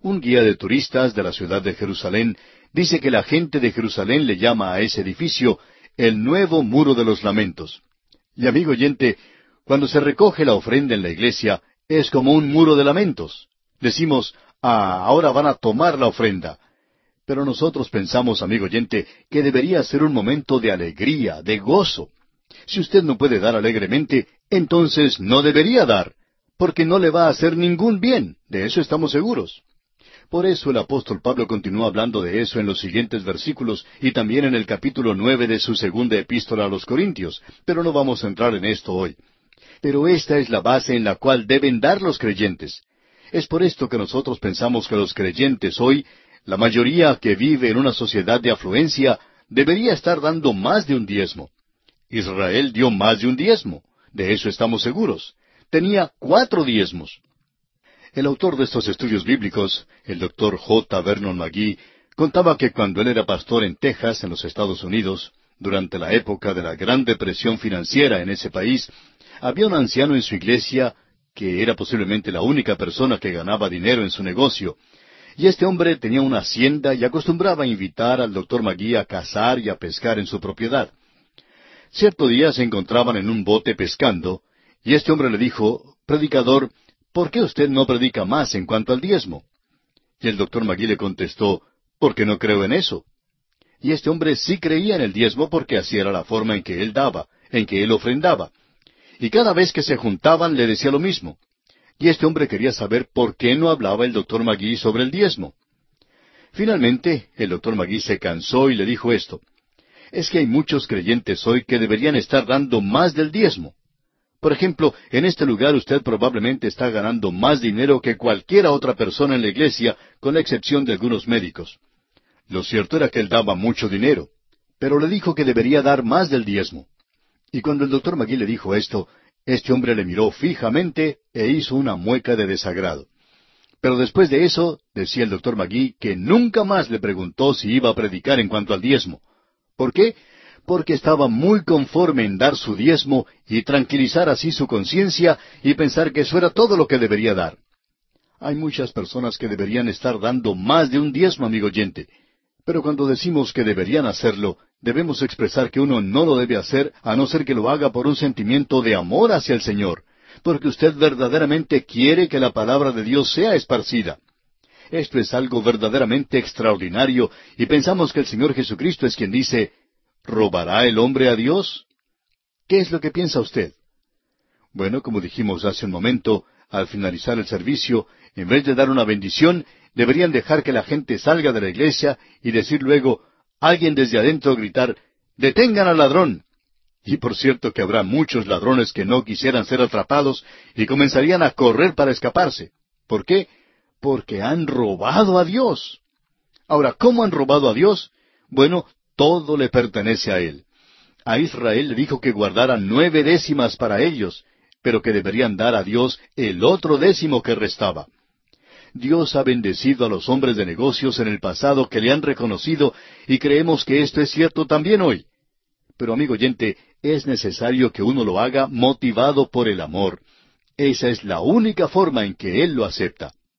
Un guía de turistas de la ciudad de Jerusalén dice que la gente de Jerusalén le llama a ese edificio el nuevo muro de los lamentos. Y amigo oyente, cuando se recoge la ofrenda en la iglesia, es como un muro de lamentos. Decimos, ah, ahora van a tomar la ofrenda. Pero nosotros pensamos, amigo oyente, que debería ser un momento de alegría, de gozo. Si usted no puede dar alegremente, entonces no debería dar, porque no le va a hacer ningún bien, de eso estamos seguros. Por eso el apóstol Pablo continúa hablando de eso en los siguientes versículos y también en el capítulo nueve de su segunda epístola a los Corintios, pero no vamos a entrar en esto hoy. Pero esta es la base en la cual deben dar los creyentes. Es por esto que nosotros pensamos que los creyentes hoy, la mayoría que vive en una sociedad de afluencia, debería estar dando más de un diezmo. Israel dio más de un diezmo, de eso estamos seguros. Tenía cuatro diezmos. El autor de estos estudios bíblicos, el doctor J. Vernon McGee, contaba que cuando él era pastor en Texas, en los Estados Unidos, durante la época de la gran depresión financiera en ese país, había un anciano en su iglesia que era posiblemente la única persona que ganaba dinero en su negocio, y este hombre tenía una hacienda y acostumbraba a invitar al doctor Magui a cazar y a pescar en su propiedad. Cierto día se encontraban en un bote pescando, y este hombre le dijo, Predicador, ¿por qué usted no predica más en cuanto al diezmo? Y el doctor Magui le contestó, porque no creo en eso. Y este hombre sí creía en el diezmo porque así era la forma en que él daba, en que él ofrendaba. Y cada vez que se juntaban le decía lo mismo. Y este hombre quería saber por qué no hablaba el doctor Magui sobre el diezmo. Finalmente, el doctor Magui se cansó y le dijo esto. Es que hay muchos creyentes hoy que deberían estar dando más del diezmo. Por ejemplo, en este lugar usted probablemente está ganando más dinero que cualquiera otra persona en la iglesia, con la excepción de algunos médicos. Lo cierto era que él daba mucho dinero, pero le dijo que debería dar más del diezmo. Y cuando el doctor Magui le dijo esto, este hombre le miró fijamente e hizo una mueca de desagrado. Pero después de eso, decía el doctor Magui, que nunca más le preguntó si iba a predicar en cuanto al diezmo. ¿Por qué? Porque estaba muy conforme en dar su diezmo y tranquilizar así su conciencia y pensar que eso era todo lo que debería dar. Hay muchas personas que deberían estar dando más de un diezmo, amigo oyente. Pero cuando decimos que deberían hacerlo, debemos expresar que uno no lo debe hacer a no ser que lo haga por un sentimiento de amor hacia el Señor, porque usted verdaderamente quiere que la palabra de Dios sea esparcida. Esto es algo verdaderamente extraordinario y pensamos que el Señor Jesucristo es quien dice, ¿robará el hombre a Dios? ¿Qué es lo que piensa usted? Bueno, como dijimos hace un momento, al finalizar el servicio, en vez de dar una bendición, deberían dejar que la gente salga de la iglesia y decir luego, alguien desde adentro gritar, detengan al ladrón. Y por cierto que habrá muchos ladrones que no quisieran ser atrapados y comenzarían a correr para escaparse. ¿Por qué? Porque han robado a Dios. Ahora, ¿cómo han robado a Dios? Bueno, todo le pertenece a Él. A Israel le dijo que guardaran nueve décimas para ellos, pero que deberían dar a Dios el otro décimo que restaba. Dios ha bendecido a los hombres de negocios en el pasado que le han reconocido y creemos que esto es cierto también hoy. Pero amigo oyente, es necesario que uno lo haga motivado por el amor. Esa es la única forma en que Él lo acepta.